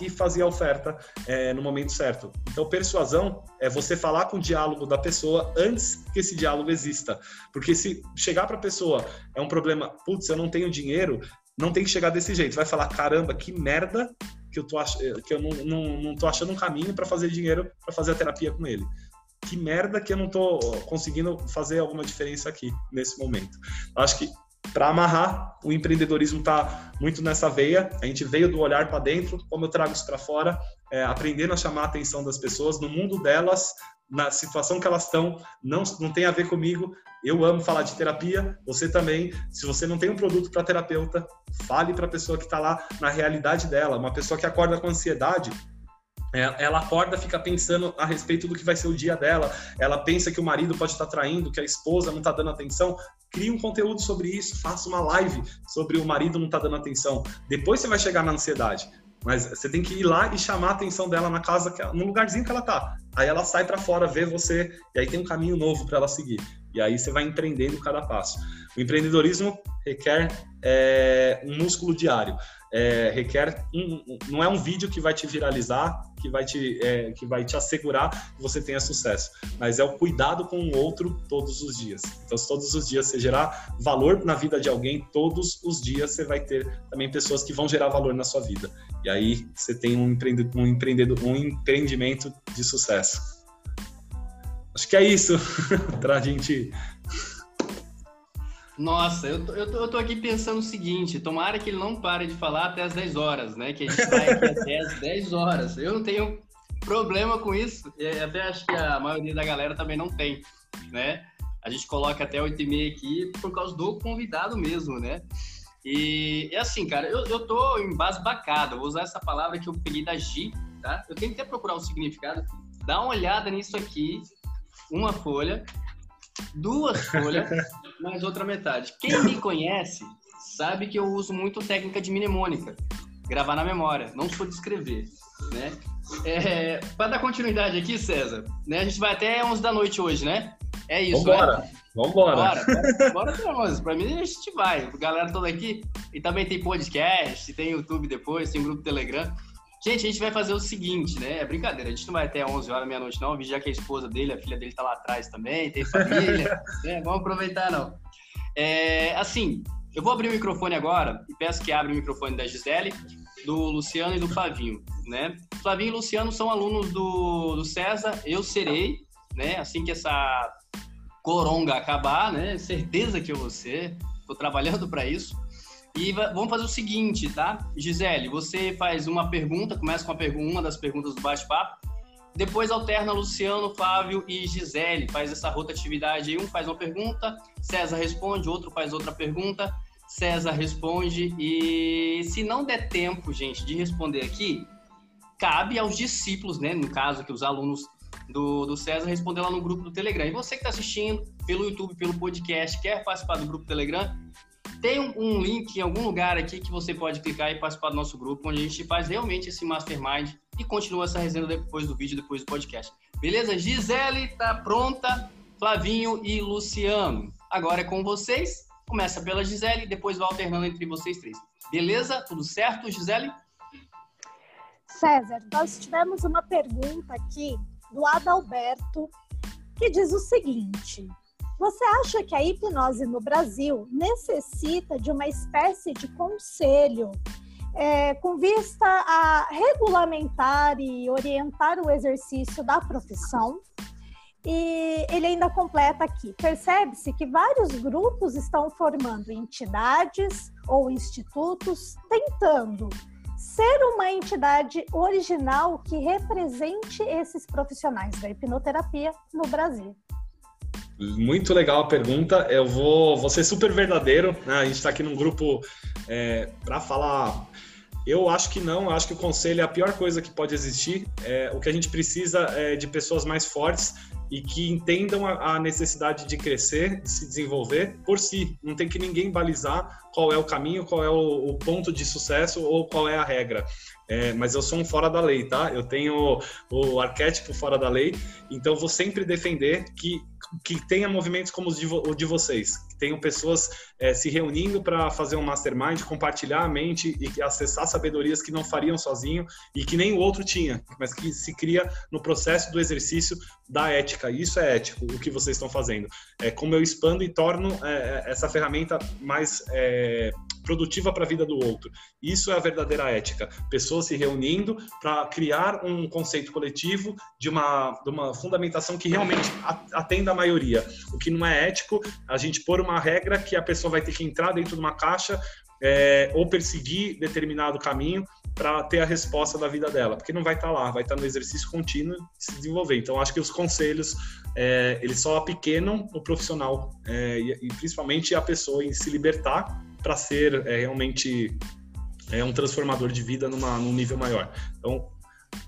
e fazer a oferta é, no momento certo. Então, persuasão é você falar com o diálogo da pessoa antes que esse diálogo exista. Porque se chegar para a pessoa é um problema, putz, eu não tenho dinheiro, não tem que chegar desse jeito. Vai falar, caramba, que merda que eu, tô ach... que eu não, não, não tô achando um caminho para fazer dinheiro para fazer a terapia com ele. que merda que eu não tô conseguindo fazer alguma diferença aqui nesse momento. Acho que para amarrar, o empreendedorismo está muito nessa veia. A gente veio do olhar para dentro, como eu trago isso para fora, é, aprendendo a chamar a atenção das pessoas no mundo delas, na situação que elas estão, não, não tem a ver comigo. Eu amo falar de terapia, você também. Se você não tem um produto para terapeuta, fale para a pessoa que está lá na realidade dela. Uma pessoa que acorda com ansiedade, é, ela acorda, fica pensando a respeito do que vai ser o dia dela. Ela pensa que o marido pode estar traindo, que a esposa não está dando atenção. Crie um conteúdo sobre isso, faça uma live sobre o marido não estar tá dando atenção. Depois você vai chegar na ansiedade. Mas você tem que ir lá e chamar a atenção dela na casa, no lugarzinho que ela tá. Aí ela sai para fora, vê você, e aí tem um caminho novo para ela seguir. E aí você vai empreendendo cada passo. O empreendedorismo requer é, um músculo diário é, requer um, não é um vídeo que vai te viralizar, que vai te, é, que vai te assegurar que você tenha sucesso, mas é o cuidado com o outro todos os dias. Então, se todos os dias você gerar valor na vida de alguém, todos os dias você vai ter também pessoas que vão gerar valor na sua vida. E aí você tem um, empreendedor, um, empreendedor, um empreendimento de sucesso. Acho que é isso *laughs* para a gente nossa, eu tô, eu, tô, eu tô aqui pensando o seguinte: tomara que ele não pare de falar até as 10 horas, né? Que a gente vai aqui até as 10 horas. Eu não tenho problema com isso, e até acho que a maioria da galera também não tem, né? A gente coloca até 8 e meia aqui por causa do convidado mesmo, né? E é assim, cara, eu, eu tô embasbacado, vou usar essa palavra que eu peguei da Gi, tá? Eu tenho que até procurar um significado. Dá uma olhada nisso aqui, uma folha, duas folhas, *laughs* mais outra metade. Quem me conhece sabe que eu uso muito técnica de mnemônica, gravar na memória, não sou de escrever, né? É, para dar continuidade aqui, César, né? A gente vai até 11 da noite hoje, né? É isso, Vambora. né? Vambora. Bora, bora, até 11. Para mim, a gente vai. Galera toda aqui. E também tem podcast, tem YouTube depois, tem grupo Telegram. Gente, a gente vai fazer o seguinte, né? É brincadeira, a gente não vai até 11 horas, meia-noite, não, já que a esposa dele, a filha dele tá lá atrás também, tem família, *laughs* né? Vamos aproveitar, não. É, assim, eu vou abrir o microfone agora e peço que abra o microfone da Gisele, do Luciano e do Flavinho, né? Flavinho e Luciano são alunos do, do César, eu serei, né? Assim que essa coronga acabar, né? Certeza que eu vou ser, tô trabalhando para isso. E vamos fazer o seguinte, tá? Gisele, você faz uma pergunta, começa com a uma das perguntas do bate-papo, depois alterna Luciano, Flávio e Gisele, faz essa rotatividade aí, um faz uma pergunta, César responde, outro faz outra pergunta, César responde e se não der tempo, gente, de responder aqui, cabe aos discípulos, né, no caso que os alunos do, do César responder lá no grupo do Telegram. E você que está assistindo pelo YouTube, pelo podcast, quer participar do grupo Telegram, tem um, link em algum lugar aqui que você pode clicar e participar do nosso grupo, onde a gente faz realmente esse mastermind e continua essa resenha depois do vídeo, depois do podcast. Beleza? Gisele tá pronta, Flavinho e Luciano. Agora é com vocês. Começa pela Gisele, depois vai alternando entre vocês três. Beleza? Tudo certo, Gisele? César, nós tivemos uma pergunta aqui do Adalberto que diz o seguinte: você acha que a hipnose no Brasil necessita de uma espécie de conselho é, com vista a regulamentar e orientar o exercício da profissão? E ele ainda completa aqui: percebe-se que vários grupos estão formando entidades ou institutos tentando ser uma entidade original que represente esses profissionais da hipnoterapia no Brasil. Muito legal a pergunta. Eu vou, vou ser super verdadeiro. Né? A gente está aqui num grupo é, para falar. Eu acho que não. Eu acho que o conselho é a pior coisa que pode existir. É, o que a gente precisa é de pessoas mais fortes e que entendam a, a necessidade de crescer, de se desenvolver por si. Não tem que ninguém balizar qual é o caminho, qual é o, o ponto de sucesso ou qual é a regra. É, mas eu sou um fora da lei, tá? Eu tenho o, o arquétipo fora da lei, então vou sempre defender que que tenha movimentos como o de vocês, que tenham pessoas é, se reunindo para fazer um mastermind, compartilhar a mente e acessar sabedorias que não fariam sozinho e que nem o outro tinha, mas que se cria no processo do exercício da ética. Isso é ético, o que vocês estão fazendo. É como eu expando e torno é, essa ferramenta mais é, produtiva para a vida do outro. Isso é a verdadeira ética. Pessoas se reunindo para criar um conceito coletivo de uma, de uma fundamentação que realmente atenda a maioria. O que não é ético, a gente pôr uma regra que a pessoa vai ter que entrar dentro de uma caixa é, ou perseguir determinado caminho para ter a resposta da vida dela, porque não vai estar tá lá, vai estar tá no exercício contínuo de se desenvolver. Então, acho que os conselhos, é, eles só apequenam o profissional é, e, e, principalmente a pessoa em se libertar para ser é, realmente é, um transformador de vida numa, num nível maior. Então,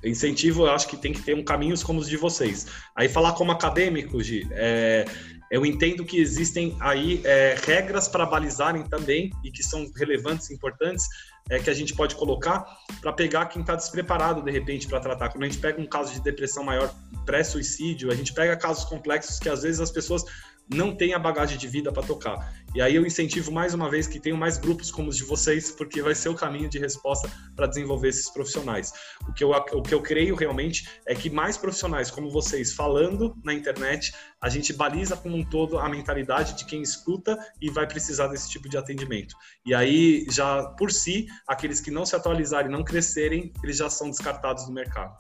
incentivo, eu acho que tem que ter um caminhos como os de vocês. Aí, falar como acadêmico, Gi, é, eu entendo que existem aí é, regras para balizarem também e que são relevantes importantes é, que a gente pode colocar para pegar quem está despreparado de repente para tratar. Quando a gente pega um caso de depressão maior pré-suicídio, a gente pega casos complexos que às vezes as pessoas não têm a bagagem de vida para tocar. E aí eu incentivo mais uma vez que tenham mais grupos como os de vocês, porque vai ser o caminho de resposta para desenvolver esses profissionais. O que, eu, o que eu creio realmente é que mais profissionais como vocês falando na internet, a gente baliza como um todo a mentalidade de quem escuta e vai precisar desse tipo de atendimento. E aí, já por si, aqueles que não se atualizarem, não crescerem, eles já são descartados do mercado.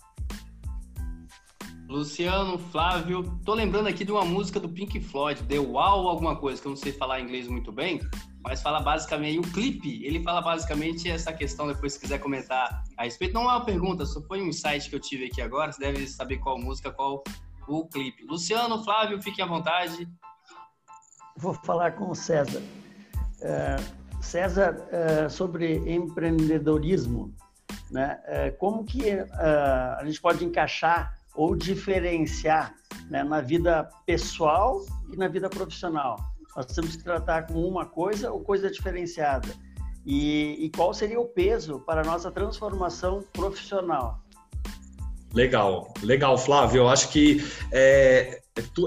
Luciano, Flávio, tô lembrando aqui de uma música do Pink Floyd, The Wall alguma coisa, que eu não sei falar inglês muito bem, mas fala basicamente, o clipe, ele fala basicamente essa questão, depois se quiser comentar a respeito, não é uma pergunta, só foi um insight que eu tive aqui agora, você deve saber qual música, qual o clipe. Luciano, Flávio, fiquem à vontade. Vou falar com o César. É, César, é, sobre empreendedorismo, né? É, como que é, a gente pode encaixar ou diferenciar né, na vida pessoal e na vida profissional. Nós temos que tratar com uma coisa ou coisa diferenciada. E, e qual seria o peso para a nossa transformação profissional? Legal, legal, Flávio. Eu acho que é,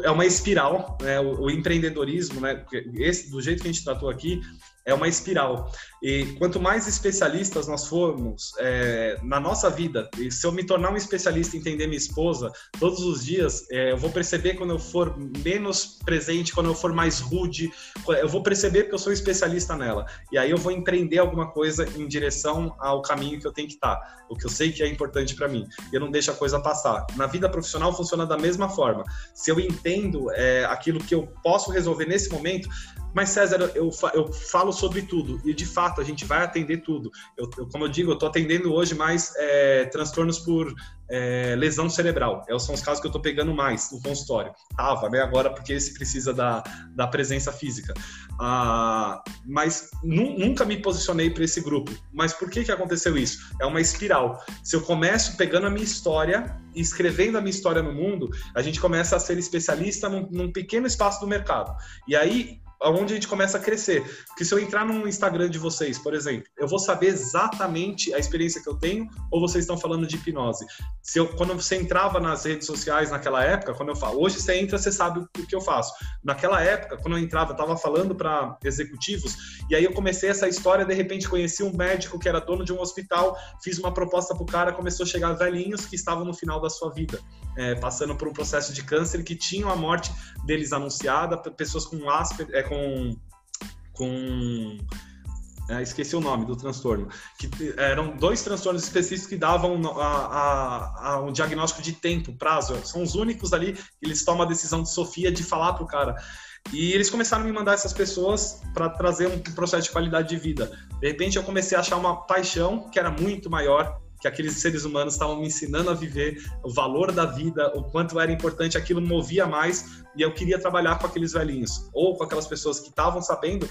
é uma espiral, né? o, o empreendedorismo, né? Esse, do jeito que a gente tratou aqui, é uma espiral. E quanto mais especialistas nós formos é, na nossa vida, e se eu me tornar um especialista em entender minha esposa todos os dias, é, eu vou perceber quando eu for menos presente, quando eu for mais rude, eu vou perceber que eu sou um especialista nela. E aí eu vou empreender alguma coisa em direção ao caminho que eu tenho que estar, o que eu sei que é importante para mim. Eu não deixo a coisa passar. Na vida profissional funciona da mesma forma. Se eu entendo é, aquilo que eu posso resolver nesse momento, mas, César, eu, eu falo sobre tudo e, de fato, a gente vai atender tudo. Eu, eu como eu digo, eu estou atendendo hoje mais é, transtornos por é, lesão cerebral. Esses são os casos que eu estou pegando mais no consultório. Tava, né? Agora, porque esse precisa da, da presença física. Ah, mas nu, nunca me posicionei para esse grupo. Mas por que, que aconteceu isso? É uma espiral. Se eu começo pegando a minha história e escrevendo a minha história no mundo, a gente começa a ser especialista num, num pequeno espaço do mercado. E aí, aonde a gente começa a crescer. Porque se eu entrar no Instagram de vocês, por exemplo, eu vou saber exatamente a experiência que eu tenho ou vocês estão falando de hipnose. Se eu, quando você entrava nas redes sociais naquela época, quando eu falo, hoje você entra, você sabe o que eu faço. Naquela época, quando eu entrava, eu estava falando para executivos e aí eu comecei essa história, de repente conheci um médico que era dono de um hospital, fiz uma proposta para o cara, começou a chegar velhinhos que estavam no final da sua vida, é, passando por um processo de câncer que tinham a morte deles anunciada, pessoas com asper, é, com. com é, esqueci o nome do transtorno, que eram dois transtornos específicos que davam a, a, a um diagnóstico de tempo, prazo. São os únicos ali que eles tomam a decisão de Sofia de falar para o cara. E eles começaram a me mandar essas pessoas para trazer um processo de qualidade de vida. De repente eu comecei a achar uma paixão que era muito maior que aqueles seres humanos estavam me ensinando a viver, o valor da vida, o quanto era importante, aquilo movia mais e eu queria trabalhar com aqueles velhinhos ou com aquelas pessoas que estavam sabendo,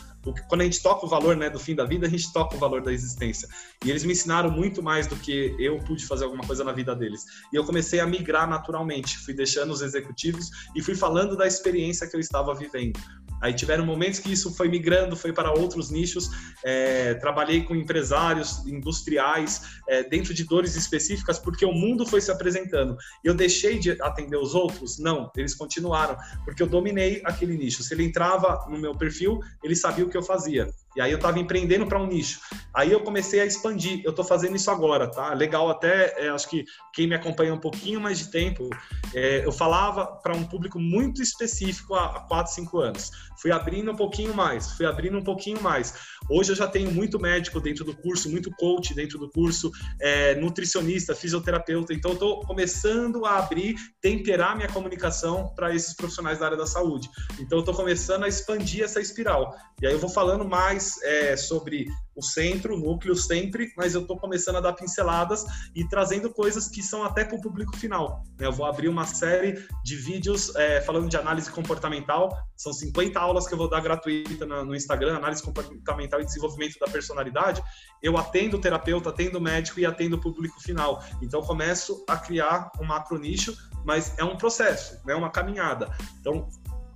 quando a gente toca o valor né, do fim da vida, a gente toca o valor da existência. E eles me ensinaram muito mais do que eu pude fazer alguma coisa na vida deles. E eu comecei a migrar naturalmente, fui deixando os executivos e fui falando da experiência que eu estava vivendo. Aí tiveram momentos que isso foi migrando, foi para outros nichos. É, trabalhei com empresários industriais é, dentro de dores específicas porque o mundo foi se apresentando. Eu deixei de atender os outros? Não, eles continuaram porque eu dominei aquele nicho. Se ele entrava no meu perfil, ele sabia o que eu fazia. E aí eu estava empreendendo para um nicho. Aí eu comecei a expandir. Eu estou fazendo isso agora, tá? Legal até, é, acho que quem me acompanha um pouquinho mais de tempo, é, eu falava para um público muito específico há, há 4, 5 anos. Fui abrindo um pouquinho mais, fui abrindo um pouquinho mais. Hoje eu já tenho muito médico dentro do curso, muito coach dentro do curso, é, nutricionista, fisioterapeuta. Então eu estou começando a abrir, temperar minha comunicação para esses profissionais da área da saúde. Então eu estou começando a expandir essa espiral. E aí eu vou falando mais é, sobre o centro, o núcleo sempre, mas eu estou começando a dar pinceladas e trazendo coisas que são até para o público final. Né? Eu vou abrir uma série de vídeos é, falando de análise comportamental, são 50 aulas que eu vou dar gratuita no Instagram, análise comportamental e desenvolvimento da personalidade. Eu atendo terapeuta, atendo médico e atendo público final. Então começo a criar um macro nicho, mas é um processo, é né? uma caminhada. Então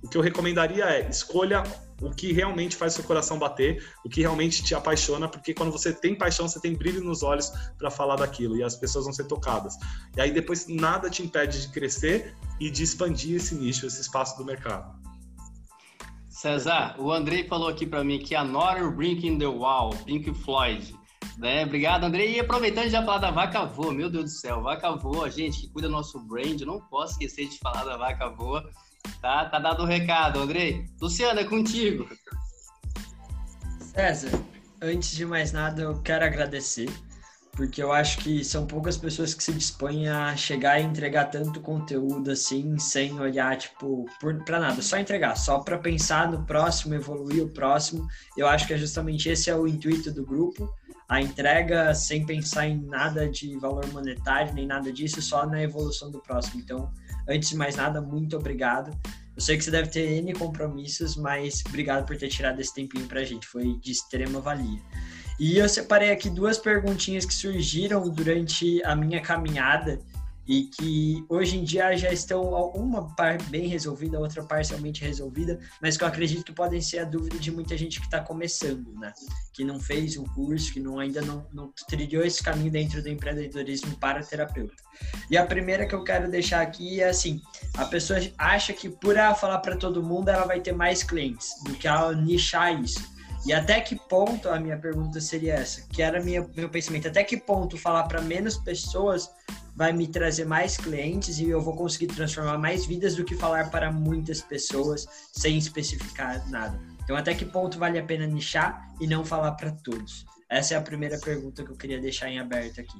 o que eu recomendaria é escolha o que realmente faz seu coração bater, o que realmente te apaixona, porque quando você tem paixão, você tem brilho nos olhos para falar daquilo e as pessoas vão ser tocadas. E aí depois nada te impede de crescer e de expandir esse nicho, esse espaço do mercado. César, o Andrei falou aqui para mim que Another Brink in the Wall, Pink Floyd. Né? Obrigado, Andrei. E aproveitando já falar da Vaca Voa, meu Deus do céu, Vaca Voa, gente, que cuida do nosso brand, não posso esquecer de falar da Vaca Voa Tá, tá dado o recado, Andrei. Luciano, é contigo. César, antes de mais nada, eu quero agradecer, porque eu acho que são poucas pessoas que se dispõem a chegar e entregar tanto conteúdo assim, sem olhar, tipo, por, pra nada, só entregar, só para pensar no próximo, evoluir o próximo. Eu acho que é justamente esse é o intuito do grupo a entrega sem pensar em nada de valor monetário nem nada disso, só na evolução do próximo. Então, Antes de mais nada, muito obrigado. Eu sei que você deve ter N compromissos, mas obrigado por ter tirado esse tempinho pra gente, foi de extrema valia. E eu separei aqui duas perguntinhas que surgiram durante a minha caminhada e que hoje em dia já estão uma parte bem resolvida, outra parcialmente resolvida, mas que eu acredito que podem ser a dúvida de muita gente que está começando, né? Que não fez um curso, que não, ainda não, não trilhou esse caminho dentro do empreendedorismo para terapeuta. E a primeira que eu quero deixar aqui é assim: a pessoa acha que por ela falar para todo mundo ela vai ter mais clientes do que ela nichar isso. E até que ponto, a minha pergunta seria essa, que era minha, meu pensamento, até que ponto falar para menos pessoas vai me trazer mais clientes e eu vou conseguir transformar mais vidas do que falar para muitas pessoas sem especificar nada. Então, até que ponto vale a pena nichar e não falar para todos? Essa é a primeira pergunta que eu queria deixar em aberto aqui.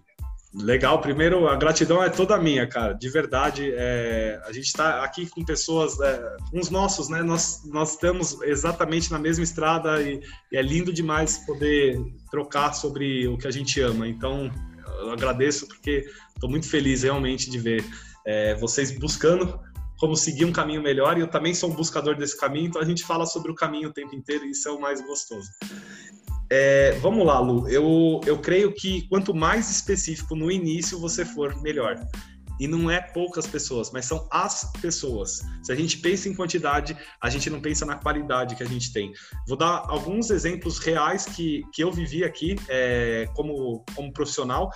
Legal, primeiro a gratidão é toda minha, cara, de verdade. É, a gente está aqui com pessoas, é, uns nossos, né? Nós, nós estamos exatamente na mesma estrada e, e é lindo demais poder trocar sobre o que a gente ama. Então, eu agradeço porque estou muito feliz realmente de ver é, vocês buscando como seguir um caminho melhor e eu também sou um buscador desse caminho, então a gente fala sobre o caminho o tempo inteiro e isso é o mais gostoso. É, vamos lá, Lu. Eu, eu creio que quanto mais específico no início você for, melhor. E não é poucas pessoas, mas são as pessoas. Se a gente pensa em quantidade, a gente não pensa na qualidade que a gente tem. Vou dar alguns exemplos reais que, que eu vivi aqui é, como, como profissional.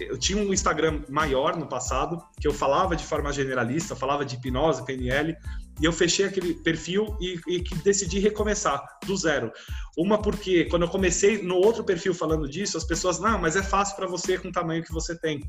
Eu tinha um Instagram maior no passado, que eu falava de forma generalista, falava de hipnose, PNL, e eu fechei aquele perfil e, e decidi recomeçar do zero. Uma porque quando eu comecei no outro perfil falando disso, as pessoas, não, mas é fácil para você com o tamanho que você tem.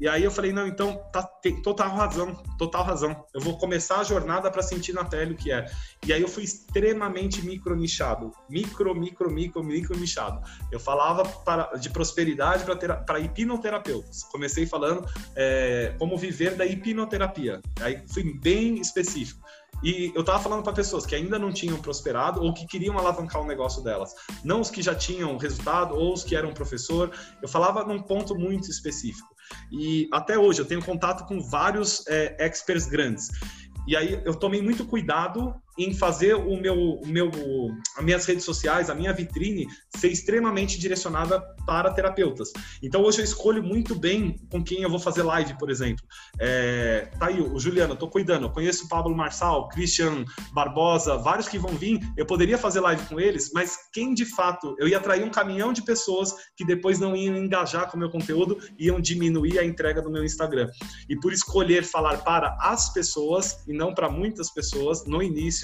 E aí eu falei, não, então tá, tem total razão, total razão. Eu vou começar a jornada para sentir na pele o que é. E aí eu fui extremamente micro nichado, micro, micro, micro, micro nichado. Eu falava para, de prosperidade para hipnoterapeutas. Comecei falando é, como viver da hipnoterapia. Aí fui bem específico. E eu estava falando para pessoas que ainda não tinham prosperado ou que queriam alavancar o negócio delas. Não os que já tinham resultado ou os que eram professor. Eu falava num ponto muito específico. E até hoje eu tenho contato com vários é, experts grandes. E aí eu tomei muito cuidado em fazer o meu, o meu, as minhas redes sociais, a minha vitrine ser extremamente direcionada para terapeutas. Então hoje eu escolho muito bem com quem eu vou fazer live, por exemplo. É, tá aí o Juliano, eu tô cuidando. Eu conheço o Pablo Marçal, Christian Barbosa, vários que vão vir. Eu poderia fazer live com eles, mas quem de fato eu ia atrair um caminhão de pessoas que depois não iam engajar com o meu conteúdo, iam diminuir a entrega do meu Instagram. E por escolher falar para as pessoas e não para muitas pessoas no início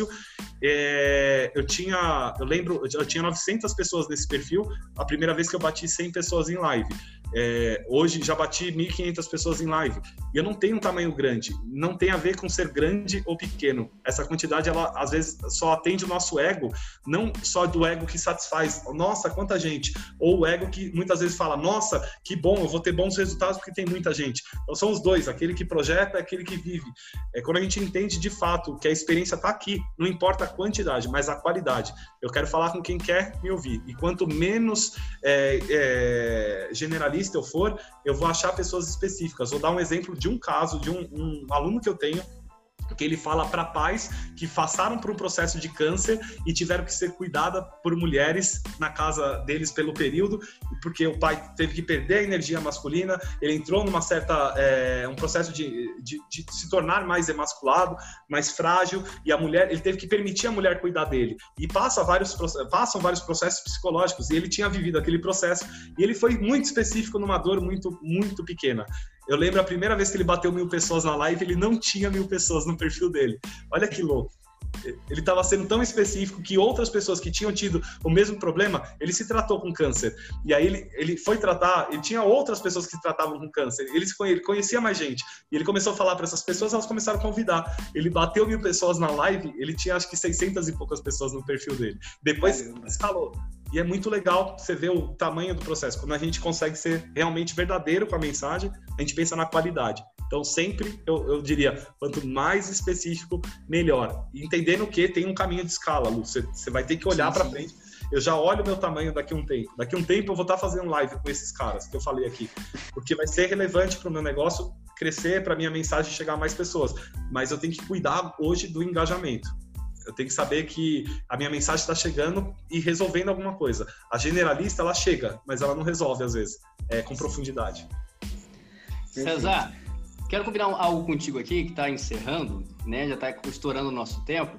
é, eu tinha, eu lembro, eu tinha 900 pessoas nesse perfil, a primeira vez que eu bati 100 pessoas em live. É, hoje já bati 1.500 pessoas em live. E eu não tenho um tamanho grande. Não tem a ver com ser grande ou pequeno. Essa quantidade, ela às vezes só atende o nosso ego, não só do ego que satisfaz. Nossa, quanta gente. Ou o ego que muitas vezes fala, nossa, que bom, eu vou ter bons resultados porque tem muita gente. Então são os dois, aquele que projeta e aquele que vive. É quando a gente entende de fato que a experiência está aqui, não importa a quantidade, mas a qualidade. Eu quero falar com quem quer me ouvir. E quanto menos é, é, generalista eu for, eu vou achar pessoas específicas. Vou dar um exemplo de um caso de um, um aluno que eu tenho que ele fala para pais que passaram por um processo de câncer e tiveram que ser cuidada por mulheres na casa deles pelo período, porque o pai teve que perder a energia masculina, ele entrou numa certa é, um processo de, de, de, se tornar mais emasculado, mais frágil e a mulher ele teve que permitir a mulher cuidar dele. E passa vários passam vários processos psicológicos e ele tinha vivido aquele processo e ele foi muito específico numa dor muito muito pequena eu lembro a primeira vez que ele bateu mil pessoas na live, ele não tinha mil pessoas no perfil dele. Olha que louco. Ele estava sendo tão específico que outras pessoas que tinham tido o mesmo problema, ele se tratou com câncer. E aí ele, ele foi tratar, ele tinha outras pessoas que se tratavam com câncer. Ele, ele conhecia mais gente. E ele começou a falar para essas pessoas, elas começaram a convidar. Ele bateu mil pessoas na live, ele tinha acho que 600 e poucas pessoas no perfil dele. Depois escalou. E é muito legal você ver o tamanho do processo. Quando a gente consegue ser realmente verdadeiro com a mensagem, a gente pensa na qualidade. Então, sempre eu, eu diria, quanto mais específico, melhor. E entendendo que tem um caminho de escala, Lu. Você, você vai ter que olhar para frente. Eu já olho o meu tamanho daqui a um tempo. Daqui a um tempo eu vou estar fazendo live com esses caras que eu falei aqui. Porque vai ser relevante para o meu negócio crescer, para minha mensagem chegar a mais pessoas. Mas eu tenho que cuidar hoje do engajamento. Eu tenho que saber que a minha mensagem está chegando e resolvendo alguma coisa. A generalista, ela chega, mas ela não resolve às vezes, é, com profundidade. César, quero combinar algo contigo aqui, que está encerrando, né? Já está estourando o nosso tempo.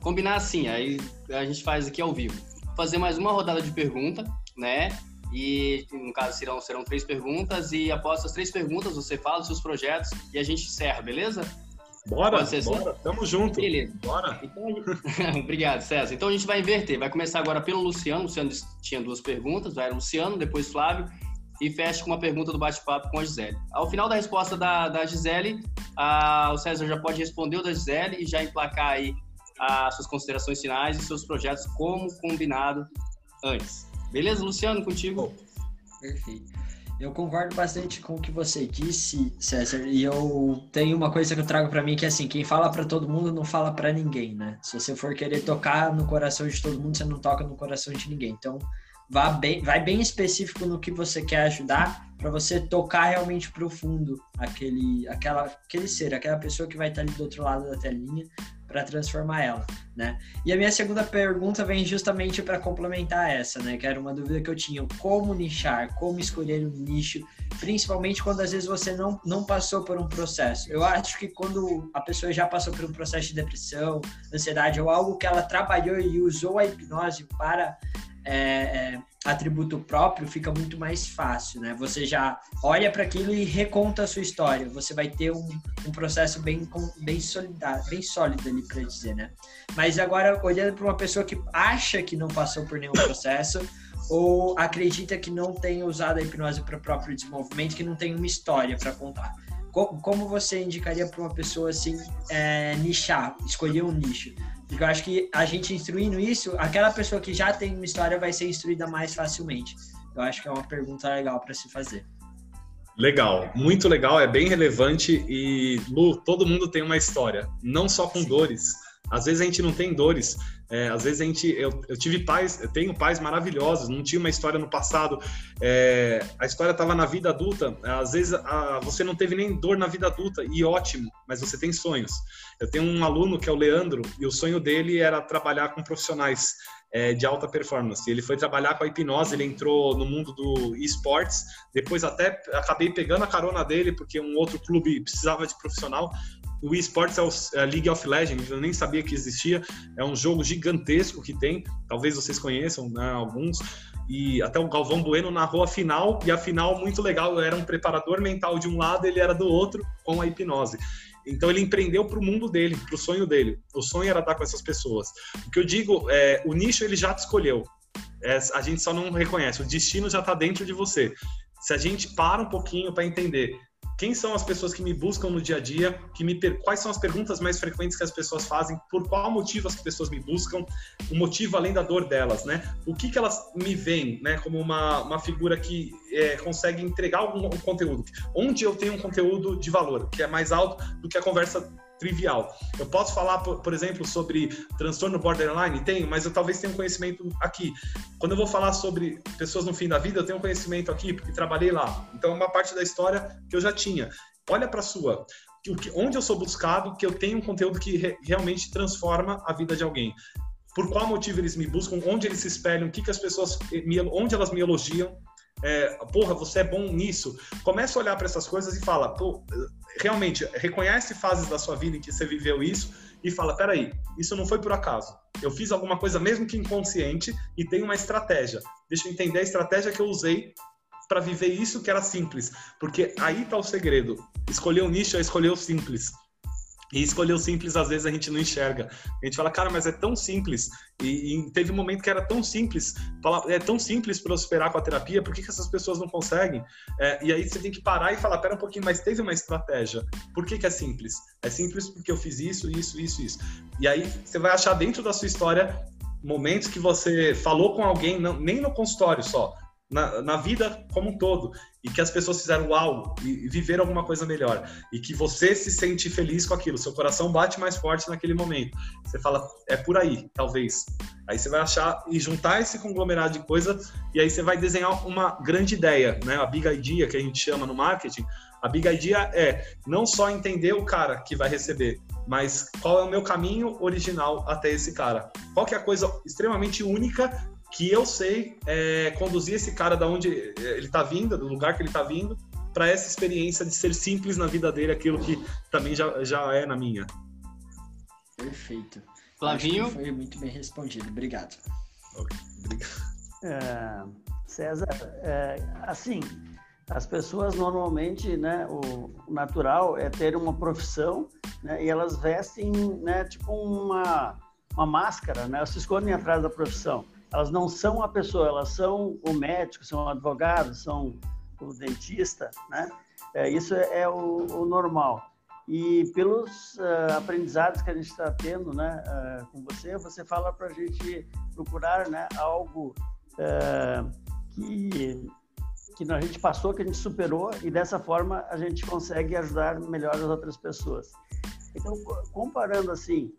Combinar assim, aí a gente faz aqui ao vivo. Fazer mais uma rodada de pergunta, né? E no caso serão, serão três perguntas, e após as três perguntas você fala os seus projetos e a gente encerra, beleza? Bora, Pode ser assim? bora, tamo junto. Beleza. Bora. Então, *laughs* Obrigado, César. Então a gente vai inverter. Vai começar agora pelo Luciano. O Luciano tinha duas perguntas, vai Luciano, depois Flávio, e fecha com uma pergunta do bate-papo com a Gisele. Ao final da resposta da, da Gisele, a, o César já pode responder o da Gisele e já emplacar aí as suas considerações finais e seus projetos como combinado antes. Beleza, Luciano, contigo? Perfeito. Eu concordo bastante com o que você disse, César, e eu tenho uma coisa que eu trago para mim que é assim, quem fala para todo mundo não fala para ninguém, né? Se você for querer tocar no coração de todo mundo, você não toca no coração de ninguém. Então, vá bem, vai bem específico no que você quer ajudar para você tocar realmente profundo aquele, aquela, aquele ser, aquela pessoa que vai estar ali do outro lado da telinha para transformar ela, né? E a minha segunda pergunta vem justamente para complementar essa, né? Que era uma dúvida que eu tinha, como nichar, como escolher um nicho, principalmente quando às vezes você não, não passou por um processo. Eu acho que quando a pessoa já passou por um processo de depressão, ansiedade ou algo que ela trabalhou e usou a hipnose para é, é, atributo próprio, fica muito mais fácil, né? Você já olha para aquilo e reconta a sua história. Você vai ter um, um processo bem, bem, solidário, bem sólido ali para dizer, né? Mas agora, olhando para uma pessoa que acha que não passou por nenhum processo ou acredita que não tem usado a hipnose para o próprio desenvolvimento, que não tem uma história para contar. Como você indicaria para uma pessoa assim é, nichar, escolher um nicho? Porque eu acho que a gente instruindo isso, aquela pessoa que já tem uma história vai ser instruída mais facilmente. Eu acho que é uma pergunta legal para se fazer. Legal, muito legal, é bem relevante e Lu, todo mundo tem uma história, não só com Sim. dores. Às vezes a gente não tem dores, é, às vezes a gente, eu, eu, tive pais, eu tenho pais maravilhosos, não tinha uma história no passado, é, a história estava na vida adulta, às vezes a, você não teve nem dor na vida adulta e ótimo, mas você tem sonhos. Eu tenho um aluno que é o Leandro e o sonho dele era trabalhar com profissionais é, de alta performance. Ele foi trabalhar com a hipnose, ele entrou no mundo do esportes, depois até acabei pegando a carona dele porque um outro clube precisava de profissional o eSports é é League of Legends, eu nem sabia que existia. É um jogo gigantesco que tem, talvez vocês conheçam, né, alguns. E até o Galvão Bueno narrou a final, e a final muito legal, era um preparador mental de um lado, ele era do outro, com a hipnose. Então ele empreendeu para o mundo dele, para o sonho dele. O sonho era estar com essas pessoas. O que eu digo é, o nicho ele já te escolheu. É, a gente só não reconhece. O destino já está dentro de você. Se a gente para um pouquinho para entender quem são as pessoas que me buscam no dia a dia, que me quais são as perguntas mais frequentes que as pessoas fazem, por qual motivo as pessoas me buscam, o motivo além da dor delas, né? O que que elas me veem, né, como uma, uma figura que é, consegue entregar algum conteúdo, onde eu tenho um conteúdo de valor, que é mais alto do que a conversa trivial. Eu posso falar, por, exemplo, sobre transtorno borderline? Tenho, mas eu talvez tenha um conhecimento aqui. Quando eu vou falar sobre pessoas no fim da vida, eu tenho um conhecimento aqui, porque trabalhei lá. Então, é uma parte da história que eu já tinha. Olha para a sua. Onde eu sou buscado, que eu tenho um conteúdo que re, realmente transforma a vida de alguém. Por qual motivo eles me buscam, onde eles se espelham, o que, que as pessoas, onde elas me elogiam, é, porra, você é bom nisso. Começa a olhar para essas coisas e fala, pô, realmente, reconhece fases da sua vida em que você viveu isso e fala, peraí, isso não foi por acaso. Eu fiz alguma coisa mesmo que inconsciente e tem uma estratégia. Deixa eu entender a estratégia que eu usei para viver isso que era simples. Porque aí está o segredo. Escolher o nicho é escolher o simples. E escolher o simples, às vezes, a gente não enxerga. A gente fala, cara, mas é tão simples. E, e teve um momento que era tão simples. É tão simples prosperar com a terapia, por que, que essas pessoas não conseguem? É, e aí você tem que parar e falar, pera um pouquinho, mas teve uma estratégia. Por que, que é simples? É simples porque eu fiz isso, isso, isso, isso. E aí você vai achar dentro da sua história momentos que você falou com alguém, não, nem no consultório só, na, na, vida como um todo e que as pessoas fizeram algo e viveram alguma coisa melhor e que você se sente feliz com aquilo, seu coração bate mais forte naquele momento. Você fala, é por aí, talvez. Aí você vai achar e juntar esse conglomerado de coisas e aí você vai desenhar uma grande ideia, né? A big idea que a gente chama no marketing. A big idea é não só entender o cara que vai receber, mas qual é o meu caminho original até esse cara? Qual que é a coisa extremamente única que eu sei é, conduzir esse cara da onde ele está vindo, do lugar que ele está vindo, para essa experiência de ser simples na vida dele, aquilo que também já, já é na minha. Perfeito. Flavinho? Foi muito bem respondido. Obrigado. Okay. Obrigado. É, César, é, assim, as pessoas normalmente, né, o, natural é ter uma profissão, né, e elas vestem, né, tipo uma, uma máscara, né, elas se escondem atrás da profissão elas não são a pessoa, elas são o médico, são o advogado, são o dentista, né? É, isso é, é o, o, normal. E pelos uh, aprendizados que a gente está tendo, né, uh, com você, você fala para a gente procurar, né, algo uh, que que a gente passou, que a gente superou e dessa forma a gente consegue ajudar melhor as outras pessoas. Então, comparando assim,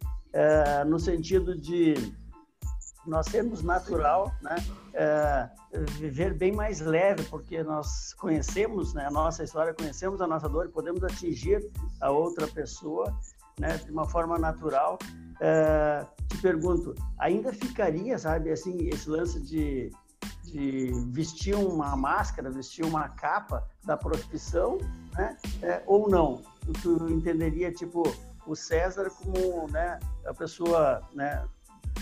no sentido de nós sermos natural, né? É, viver bem mais leve, porque nós conhecemos né, a nossa história, conhecemos a nossa dor e podemos atingir a outra pessoa né, de uma forma natural. É, te pergunto, ainda ficaria, sabe, assim, esse lance de, de vestir uma máscara, vestir uma capa da profissão, né, é, ou não? Tu entenderia, tipo, o César como né, a pessoa né,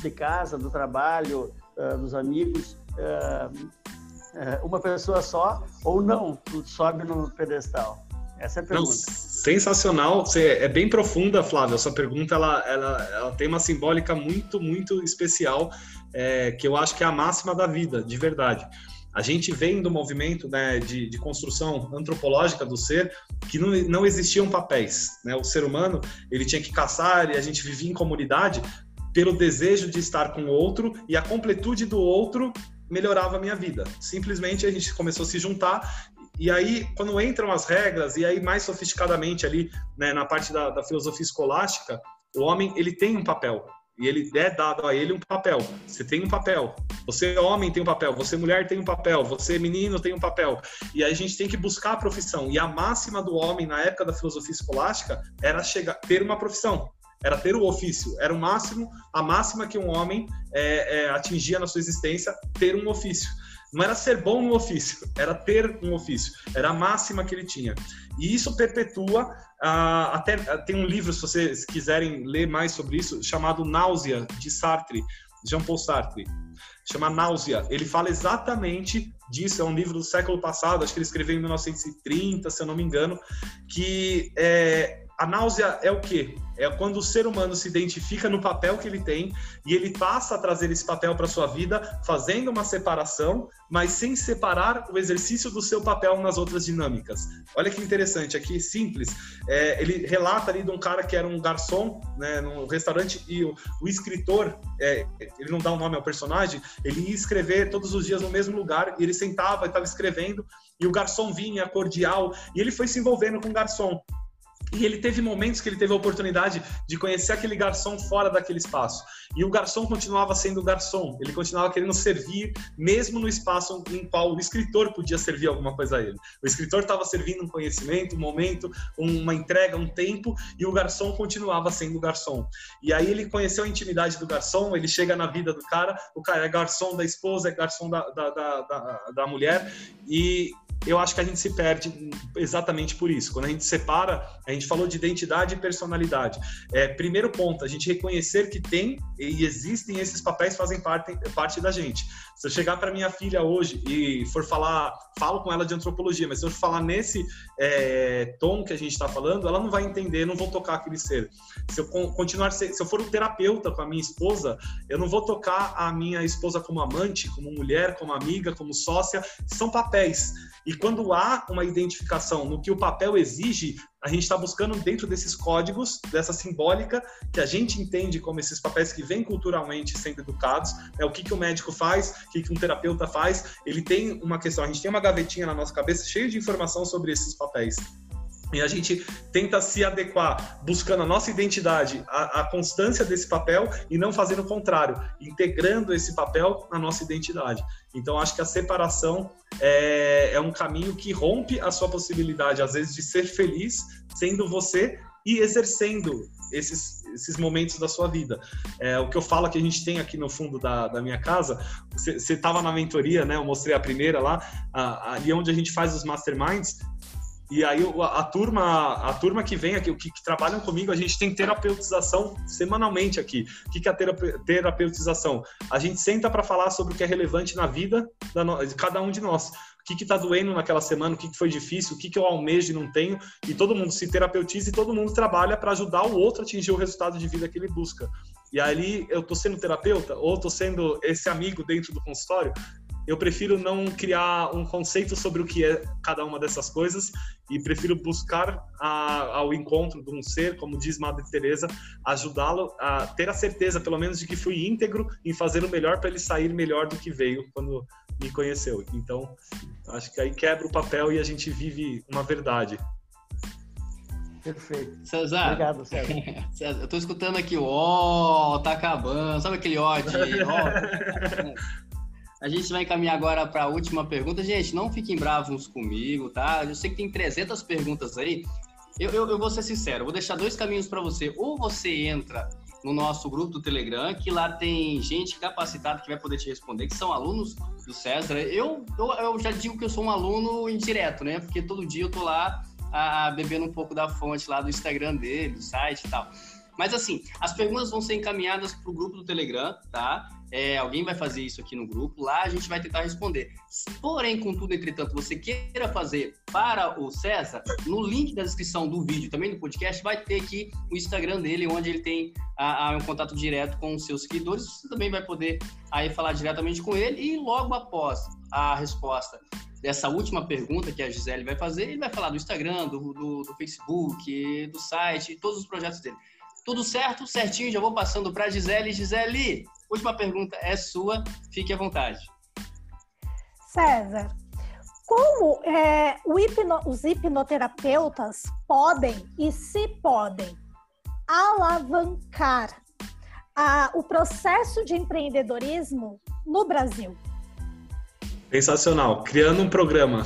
de casa, do trabalho, uh, dos amigos, uh, uh, uma pessoa só ou não, tu sobe no pedestal? Essa é a pergunta. Não, sensacional, Você, é bem profunda, Flávia. Essa pergunta ela, ela, ela tem uma simbólica muito, muito especial, é, que eu acho que é a máxima da vida, de verdade. A gente vem do movimento né, de, de, construção antropológica do ser que não, não existiam papéis. Né? O ser humano ele tinha que caçar e a gente vivia em comunidade pelo desejo de estar com o outro e a completude do outro melhorava a minha vida. Simplesmente a gente começou a se juntar e aí quando entram as regras e aí mais sofisticadamente ali né, na parte da, da filosofia escolástica, o homem ele tem um papel e ele é dado a ele um papel. Você tem um papel. Você homem tem um papel. Você mulher tem um papel. Você menino tem um papel. E aí a gente tem que buscar a profissão. E a máxima do homem na época da filosofia escolástica era chegar ter uma profissão era ter o ofício, era o máximo, a máxima que um homem é, é, atingia na sua existência, ter um ofício. Não era ser bom no ofício, *laughs* era ter um ofício, era a máxima que ele tinha. E isso perpetua, uh, até tem um livro, se vocês quiserem ler mais sobre isso, chamado Náusea, de Sartre, Jean-Paul Sartre. Chama Náusea. Ele fala exatamente disso, é um livro do século passado, acho que ele escreveu em 1930, se eu não me engano, que é, a náusea é o quê? É quando o ser humano se identifica no papel que ele tem e ele passa a trazer esse papel para sua vida, fazendo uma separação, mas sem separar o exercício do seu papel nas outras dinâmicas. Olha que interessante, aqui simples. É, ele relata ali de um cara que era um garçom né, no restaurante e o, o escritor, é, ele não dá o um nome ao personagem, ele ia escrever todos os dias no mesmo lugar e ele sentava e estava escrevendo e o garçom vinha cordial e ele foi se envolvendo com o garçom. E ele teve momentos que ele teve a oportunidade de conhecer aquele garçom fora daquele espaço. E o garçom continuava sendo garçom, ele continuava querendo servir, mesmo no espaço em qual o escritor podia servir alguma coisa a ele. O escritor estava servindo um conhecimento, um momento, uma entrega, um tempo, e o garçom continuava sendo garçom. E aí ele conheceu a intimidade do garçom, ele chega na vida do cara, o cara é garçom da esposa, é garçom da, da, da, da, da mulher, e eu acho que a gente se perde exatamente por isso. Quando a gente separa, a gente falou de identidade e personalidade. É, primeiro ponto, a gente reconhecer que tem e existem esses papéis fazem parte, parte da gente. Se eu chegar para minha filha hoje e for falar, falo com ela de antropologia, mas se eu falar nesse é, tom que a gente está falando, ela não vai entender, não vou tocar aquele ser. Se eu continuar, se eu for um terapeuta com a minha esposa, eu não vou tocar a minha esposa como amante, como mulher, como amiga, como sócia. São papéis. E quando há uma identificação no que o papel exige, a gente está buscando dentro desses códigos, dessa simbólica, que a gente entende como esses papéis que vêm culturalmente sendo educados, é o que, que o médico faz, o que, que um terapeuta faz. Ele tem uma questão, a gente tem uma gavetinha na nossa cabeça cheia de informação sobre esses papéis. E a gente tenta se adequar, buscando a nossa identidade, a, a, constância desse papel e não fazendo o contrário, integrando esse papel na nossa identidade. Então, acho que a separação é, é um caminho que rompe a sua possibilidade, às vezes, de ser feliz sendo você e exercendo esses, esses momentos da sua vida. É, o que eu falo que a gente tem aqui no fundo da, da minha casa, você estava na mentoria, né? Eu mostrei a primeira lá, a, ali onde a gente faz os masterminds, e aí a turma, a turma que vem aqui, que, que trabalham comigo, a gente tem terapeutização semanalmente aqui. O que, que é terapeutização? A gente senta para falar sobre o que é relevante na vida de cada um de nós. O que está doendo naquela semana, o que, que foi difícil, o que, que eu almejo e não tenho, e todo mundo se terapeutiza e todo mundo trabalha para ajudar o outro a atingir o resultado de vida que ele busca. E aí eu estou sendo terapeuta ou estou sendo esse amigo dentro do consultório, eu prefiro não criar um conceito sobre o que é cada uma dessas coisas e prefiro buscar a, ao encontro de um ser, como diz Madre Teresa, ajudá-lo a ter a certeza, pelo menos, de que fui íntegro em fazer o melhor para ele sair melhor do que veio quando me conheceu. Então, acho que aí quebra o papel e a gente vive uma verdade. Perfeito. César. Obrigado, *laughs* César. César eu tô escutando aqui o ó, tá acabando. Sabe aquele *laughs* ó de A gente vai encaminhar agora para a última pergunta. Gente, não fiquem bravos comigo, tá? Eu sei que tem 300 perguntas aí. Eu, eu, eu vou ser sincero, vou deixar dois caminhos para você. Ou você entra no nosso grupo do Telegram, que lá tem gente capacitada que vai poder te responder, que são alunos do César. Eu, eu, eu já digo que eu sou um aluno indireto, né? Porque todo dia eu tô lá a, bebendo um pouco da fonte lá do Instagram dele, do site e tal. Mas assim, as perguntas vão ser encaminhadas para o grupo do Telegram, tá? É, alguém vai fazer isso aqui no grupo, lá a gente vai tentar responder. Porém, contudo, entretanto, você queira fazer para o César, no link da descrição do vídeo, também do podcast, vai ter aqui o Instagram dele, onde ele tem a, a, um contato direto com os seus seguidores. Você também vai poder aí falar diretamente com ele e logo após a resposta dessa última pergunta que a Gisele vai fazer, ele vai falar do Instagram, do, do, do Facebook, do site, todos os projetos dele. Tudo certo? Certinho, já vou passando para a Gisele. Gisele, Última pergunta é sua, fique à vontade. César, como é, hipno, os hipnoterapeutas podem e se podem alavancar a, o processo de empreendedorismo no Brasil? Sensacional. Criando um programa.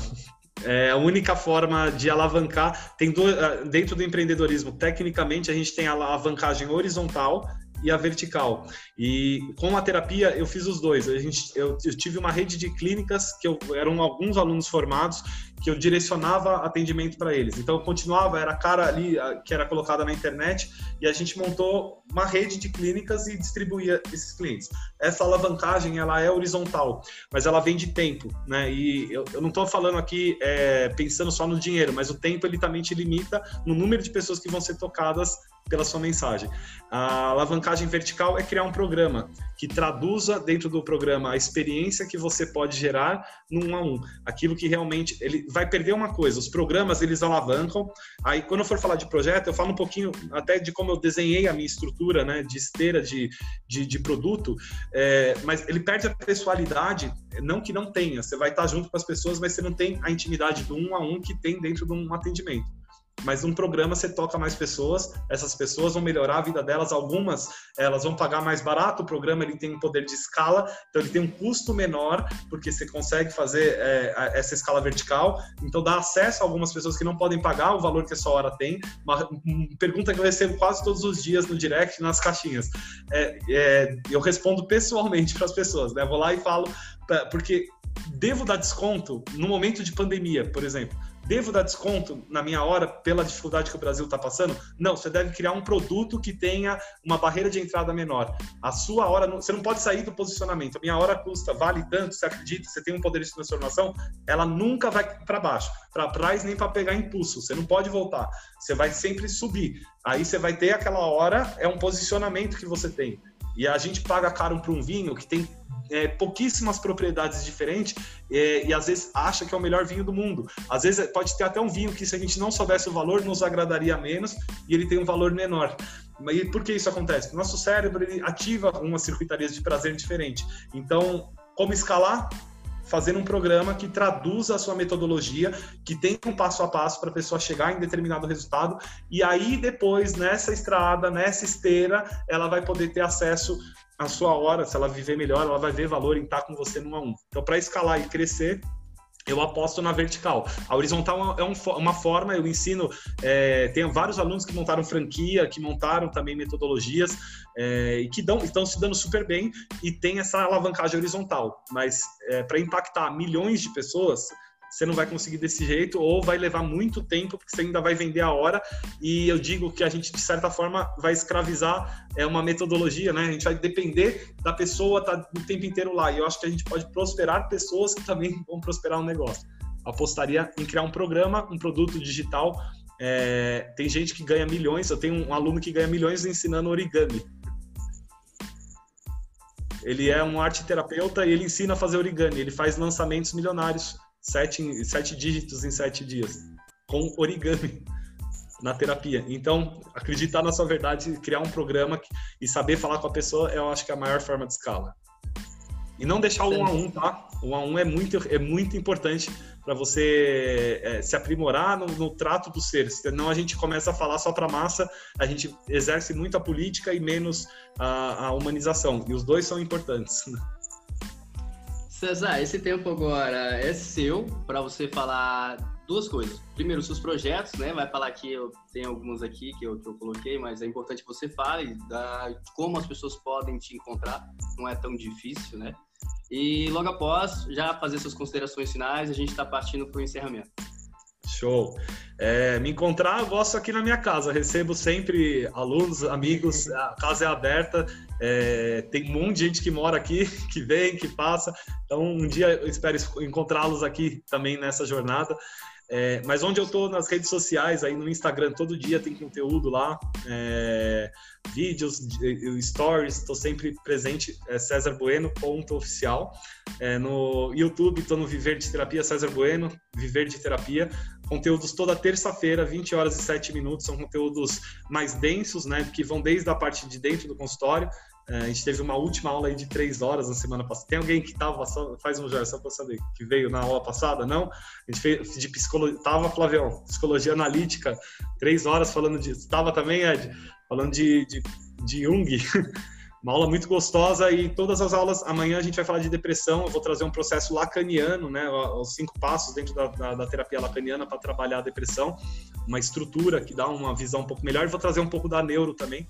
É a única forma de alavancar. Tem do, dentro do empreendedorismo, tecnicamente, a gente tem a alavancagem horizontal e a vertical. E com a terapia eu fiz os dois. A gente, eu, eu tive uma rede de clínicas que eu, eram alguns alunos formados que eu direcionava atendimento para eles. Então eu continuava, era a cara ali que era colocada na internet e a gente montou uma rede de clínicas e distribuía esses clientes. Essa alavancagem ela é horizontal, mas ela vem de tempo, né? E eu, eu não estou falando aqui é, pensando só no dinheiro, mas o tempo ele também te limita no número de pessoas que vão ser tocadas pela sua mensagem. A alavancagem vertical é criar um programa que traduza dentro do programa a experiência que você pode gerar no um a um. Aquilo que realmente ele vai perder uma coisa. Os programas eles alavancam. Aí quando eu for falar de projeto, eu falo um pouquinho até de como eu desenhei a minha estrutura, né, de esteira de, de, de produto. É, mas ele perde a pessoalidade, não que não tenha. Você vai estar junto com as pessoas, mas você não tem a intimidade do um a um que tem dentro de um atendimento mas um programa você toca mais pessoas, essas pessoas vão melhorar a vida delas, algumas elas vão pagar mais barato, o programa ele tem um poder de escala, então ele tem um custo menor, porque você consegue fazer é, essa escala vertical, então dá acesso a algumas pessoas que não podem pagar o valor que essa hora tem, uma, uma pergunta que eu recebo quase todos os dias no direct, nas caixinhas, é, é, eu respondo pessoalmente para as pessoas, né? vou lá e falo, porque devo dar desconto no momento de pandemia, por exemplo, Devo dar desconto na minha hora pela dificuldade que o Brasil está passando? Não, você deve criar um produto que tenha uma barreira de entrada menor. A sua hora, você não pode sair do posicionamento. A minha hora custa, vale tanto, você acredita, você tem um poder de transformação, ela nunca vai para baixo, para trás nem para pegar impulso. Você não pode voltar. Você vai sempre subir. Aí você vai ter aquela hora, é um posicionamento que você tem. E a gente paga caro para um vinho que tem é, pouquíssimas propriedades diferentes é, e às vezes acha que é o melhor vinho do mundo. Às vezes pode ter até um vinho que se a gente não soubesse o valor nos agradaria menos e ele tem um valor menor. E por que isso acontece? Nosso cérebro ele ativa umas circuitarias de prazer diferente. Então, como escalar? Fazendo um programa que traduza a sua metodologia, que tenha um passo a passo para a pessoa chegar em determinado resultado, e aí depois, nessa estrada, nessa esteira, ela vai poder ter acesso a sua hora, se ela viver melhor, ela vai ver valor em estar com você num a um. Então, para escalar e crescer, eu aposto na vertical. A horizontal é um, uma forma, eu ensino, é, tenho vários alunos que montaram franquia, que montaram também metodologias é, e que dão, estão se dando super bem e tem essa alavancagem horizontal. Mas é, para impactar milhões de pessoas, você não vai conseguir desse jeito ou vai levar muito tempo porque você ainda vai vender a hora e eu digo que a gente de certa forma vai escravizar é uma metodologia, né? A gente vai depender da pessoa estar tá o tempo inteiro lá e eu acho que a gente pode prosperar pessoas que também *laughs* vão prosperar um negócio. Apostaria em criar um programa, um produto digital. É, tem gente que ganha milhões. Eu tenho um aluno que ganha milhões ensinando origami. Ele é um arte terapeuta e ele ensina a fazer origami. Ele faz lançamentos milionários sete, sete dígitos em sete dias, com origami na terapia. Então, acreditar na sua verdade, criar um programa e saber falar com a pessoa, eu acho que é a maior forma de escala. E não deixar o um a um, tá? O um a um é muito, é muito importante para você é, se aprimorar no, no, trato dos seres. Senão a gente começa a falar só para massa, a gente exerce muito a política e menos a, a humanização. E os dois são importantes. César, esse tempo agora é seu para você falar duas coisas. Primeiro, seus projetos, né? Vai falar que eu tenho alguns aqui que eu, que eu coloquei, mas é importante que você fale da, como as pessoas podem te encontrar. Não é tão difícil, né? E logo após, já fazer suas considerações finais, a gente está partindo para o encerramento. Show. É, me encontrar, eu gosto aqui na minha casa. Recebo sempre alunos, amigos, a casa é aberta. É, tem um monte de gente que mora aqui, *laughs* que vem, que passa. Então, um dia eu espero encontrá-los aqui também nessa jornada. É, mas onde eu estou nas redes sociais, aí no Instagram, todo dia tem conteúdo lá, é, vídeos, stories, estou sempre presente, é César Bueno, ponto oficial. É, no YouTube, estou no Viver de Terapia César Bueno, Viver de Terapia. Conteúdos toda terça-feira, 20 horas e 7 minutos, são conteúdos mais densos, né, que vão desde a parte de dentro do consultório, a gente teve uma última aula aí de três horas na semana passada. Tem alguém que estava faz um já só para saber, que veio na aula passada? Não? A gente fez de psicologia, tava Flavião, psicologia analítica, três horas falando de, estava também Ed, falando de, de, de Jung. *laughs* Uma aula muito gostosa e todas as aulas, amanhã a gente vai falar de depressão, eu vou trazer um processo lacaniano, né, os cinco passos dentro da, da, da terapia lacaniana para trabalhar a depressão, uma estrutura que dá uma visão um pouco melhor vou trazer um pouco da neuro também.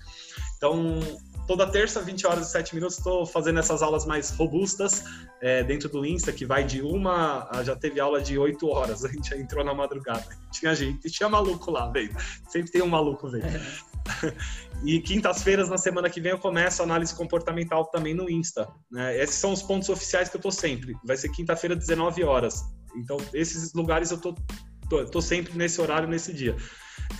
Então, toda terça, 20 horas e 7 minutos, estou fazendo essas aulas mais robustas é, dentro do Insta, que vai de uma, já teve aula de 8 horas, a gente entrou na madrugada. Tinha gente, tinha maluco lá, velho. Sempre tem um maluco, velho. *laughs* e quintas-feiras, na semana que vem, eu começo a análise comportamental também no Insta. Né? Esses são os pontos oficiais que eu tô sempre. Vai ser quinta-feira, 19 horas. Então, esses lugares eu tô, tô, tô sempre nesse horário, nesse dia.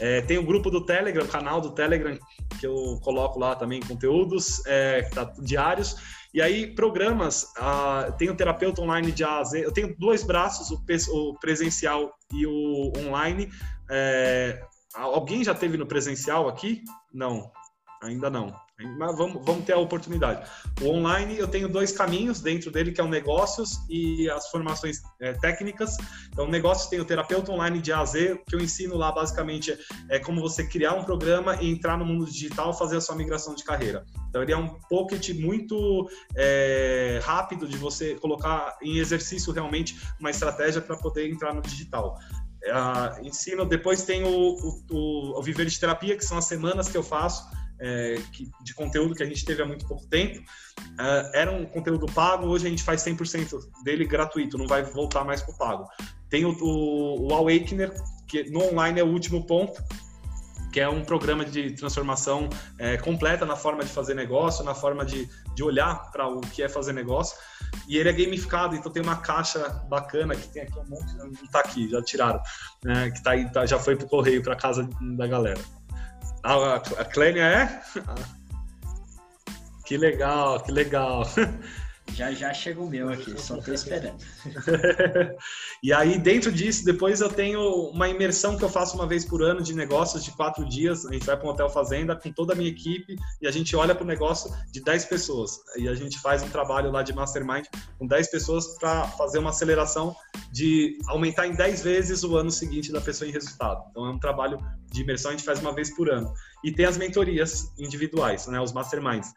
É, tem o grupo do Telegram, canal do Telegram, que eu coloco lá também conteúdos é, tá, diários. E aí, programas, ah, tem o terapeuta online de A a Z. Eu tenho dois braços, o, o presencial e o online. É, alguém já teve no presencial aqui? Não, ainda não. Mas vamos, vamos ter a oportunidade. O online, eu tenho dois caminhos dentro dele, que é o negócios e as formações é, técnicas. Então, o negócios tem o terapeuta online de A a Z, que eu ensino lá basicamente é como você criar um programa e entrar no mundo digital, fazer a sua migração de carreira. Então, ele é um pocket muito é, rápido de você colocar em exercício realmente uma estratégia para poder entrar no digital. Uh, ensino, depois tem o, o, o, o Viver de Terapia, que são as semanas que eu faço, é, que, de conteúdo que a gente teve há muito pouco tempo. Uh, era um conteúdo pago, hoje a gente faz 100% dele gratuito, não vai voltar mais para o pago. Tem o, o, o Awakener, que no online é o último ponto, que é um programa de transformação é, completa na forma de fazer negócio, na forma de, de olhar para o que é fazer negócio. E ele é gamificado, então tem uma caixa bacana que tem aqui um monte, não está aqui, já tiraram, né, que tá aí, tá, já foi para o correio para casa da galera. A, a Clênia é? Que legal, que legal. *laughs* Já já chega o meu aqui, só tô esperando. *laughs* e aí, dentro disso, depois eu tenho uma imersão que eu faço uma vez por ano de negócios de quatro dias. A gente vai para um hotel fazenda com toda a minha equipe e a gente olha para o negócio de 10 pessoas. E a gente faz um trabalho lá de mastermind com 10 pessoas para fazer uma aceleração de aumentar em 10 vezes o ano seguinte da pessoa em resultado. Então é um trabalho de imersão, a gente faz uma vez por ano. E tem as mentorias individuais, né, os masterminds.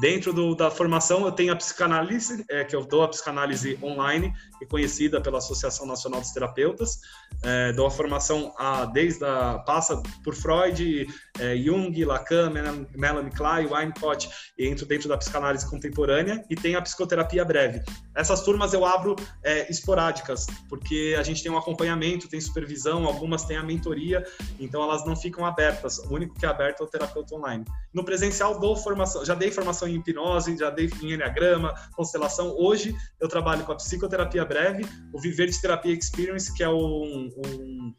Dentro do, da formação, eu tenho a psicanálise, é, que eu dou a psicanálise online, reconhecida pela Associação Nacional dos Terapeutas. É, dou a formação a, desde a. passa por Freud, é, Jung, Lacan, Melanie Klein, Winnicott, e entro dentro da psicanálise contemporânea. E tem a psicoterapia breve. Essas turmas eu abro é, esporádicas, porque a gente tem um acompanhamento, tem supervisão, algumas têm a mentoria, então elas não ficam abertas. O único que é aberto é o terapeuta online. No presencial, dou formação, já dei formação em hipnose, já dei em enneagrama, constelação. Hoje eu trabalho com a psicoterapia breve, o Viver de Terapia Experience, que é um, um,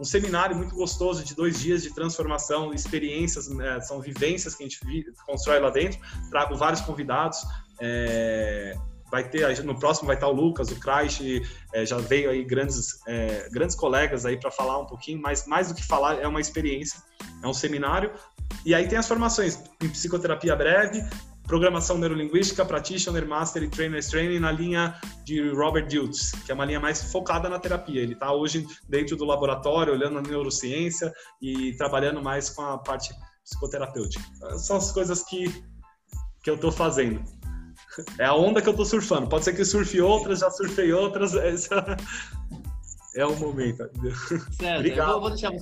um seminário muito gostoso de dois dias de transformação, experiências, né, são vivências que a gente constrói lá dentro. Trago vários convidados. É, vai ter no próximo vai estar o Lucas, o Kreich, é, já veio aí grandes é, grandes colegas aí para falar um pouquinho, mas mais do que falar é uma experiência, é um seminário. E aí tem as formações em psicoterapia breve, programação neurolinguística, practitioner, master e trainers training na linha de Robert Dilts, que é uma linha mais focada na terapia. Ele está hoje dentro do laboratório, olhando a neurociência e trabalhando mais com a parte psicoterapêutica. São as coisas que, que eu estou fazendo. É a onda que eu estou surfando. Pode ser que surfe outras, já surfei outras. *laughs* é o momento. *laughs* Certo, Obrigado. Eu vou, vou deixar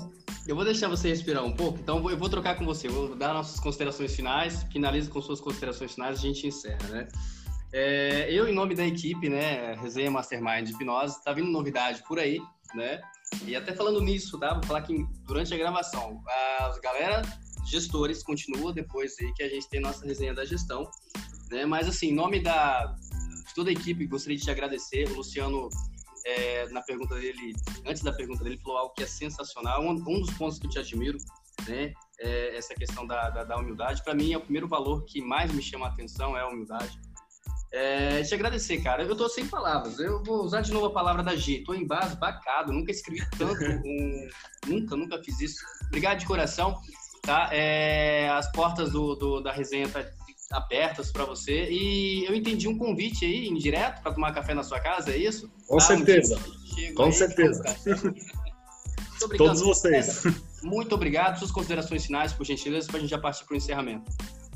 eu vou deixar você respirar um pouco, então eu vou trocar com você. vou dar nossas considerações finais, finaliza com suas considerações finais e a gente encerra, né? É, eu, em nome da equipe, né, Resenha Mastermind de Hipnose, tá vindo novidade por aí, né? E até falando nisso, tá? Vou falar que durante a gravação, as galera gestores continua depois aí que a gente tem nossa resenha da gestão, né? Mas assim, em nome da de toda a equipe, gostaria de te agradecer. O Luciano é, na pergunta dele, antes da pergunta dele, falou algo que é sensacional. Um, um dos pontos que eu te admiro, né, é essa questão da, da, da humildade. Para mim, é o primeiro valor que mais me chama a atenção é a humildade. É, te agradecer, cara. Eu tô sem palavras. Eu vou usar de novo a palavra da G. Tô em base, bacado. Nunca escrevi tanto. Um, *laughs* nunca, nunca fiz isso. Obrigado de coração. Tá? É, as portas do, do, da resenha tá abertas para você. E eu entendi um convite aí, indireto, para tomar café na sua casa, é isso? Com tá, certeza. Um Com aí, certeza. *laughs* Todos vocês. *laughs* Muito obrigado. Suas considerações finais, por gentileza, para a gente já partir para o encerramento.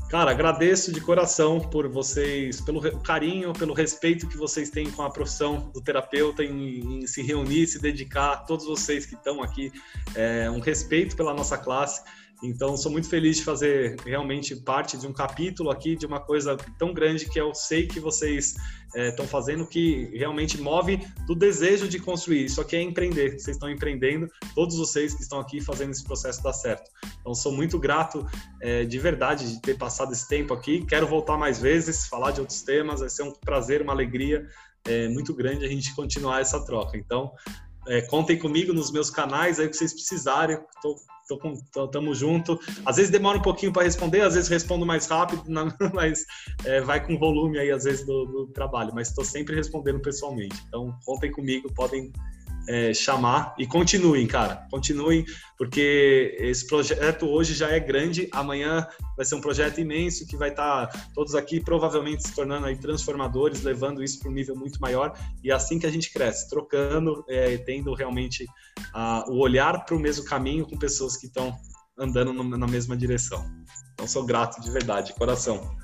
Cara, agradeço de coração por vocês, pelo carinho, pelo respeito que vocês têm com a profissão do terapeuta em, em se reunir, se dedicar, todos vocês que estão aqui, é, um respeito pela nossa classe. Então, sou muito feliz de fazer realmente parte de um capítulo aqui, de uma coisa tão grande que eu sei que vocês estão é, fazendo, que realmente move do desejo de construir. Isso aqui é empreender. Vocês estão empreendendo, todos vocês que estão aqui fazendo esse processo dar certo. Então, sou muito grato é, de verdade de ter passado esse tempo aqui. Quero voltar mais vezes, falar de outros temas. Vai ser um prazer, uma alegria é, muito grande a gente continuar essa troca. Então, é, contem comigo nos meus canais aí que vocês precisarem. Estou tô com, tô, tamo junto. Às vezes demora um pouquinho para responder, às vezes respondo mais rápido, *laughs* mas é, vai com volume aí, às vezes, do, do trabalho. Mas estou sempre respondendo pessoalmente. Então, contem comigo, podem é, chamar e continuem, cara. Continuem, porque esse projeto hoje já é grande, amanhã vai ser um projeto imenso que vai estar tá todos aqui provavelmente se tornando aí transformadores, levando isso para um nível muito maior. E é assim que a gente cresce, trocando, é, tendo realmente a, o olhar para o mesmo caminho com pessoas que estão andando no, na mesma direção. Então, sou grato de verdade, de coração.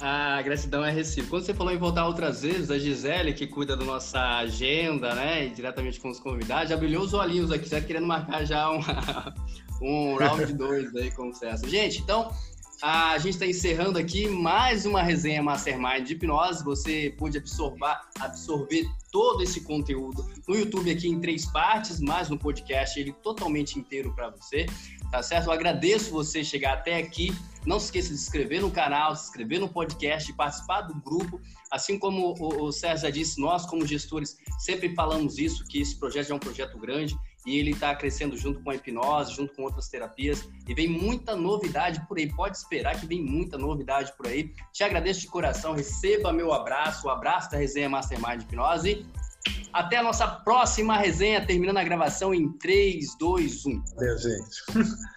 A gratidão é recíproca. Quando você falou em voltar outras vezes, a Gisele, que cuida da nossa agenda, né, e diretamente com os convidados, já brilhou os olhinhos aqui, já querendo marcar já *laughs* um, round 2 aí com sucesso. Gente, então, a gente está encerrando aqui mais uma resenha Mastermind de hipnose. Você pôde absorver, absorver todo esse conteúdo no YouTube aqui em três partes, mais no podcast ele totalmente inteiro para você tá certo? Eu agradeço você chegar até aqui. Não se esqueça de se inscrever no canal, se inscrever no podcast, participar do grupo. Assim como o, já disse, nós como gestores sempre falamos isso, que esse projeto é um projeto grande e ele está crescendo junto com a hipnose, junto com outras terapias e vem muita novidade por aí. Pode esperar que vem muita novidade por aí. Te agradeço de coração, receba meu abraço, o abraço da Resenha Mastermind Hipnose até a nossa próxima resenha, terminando a gravação em 3, 2, 1. Valeu, gente. *laughs*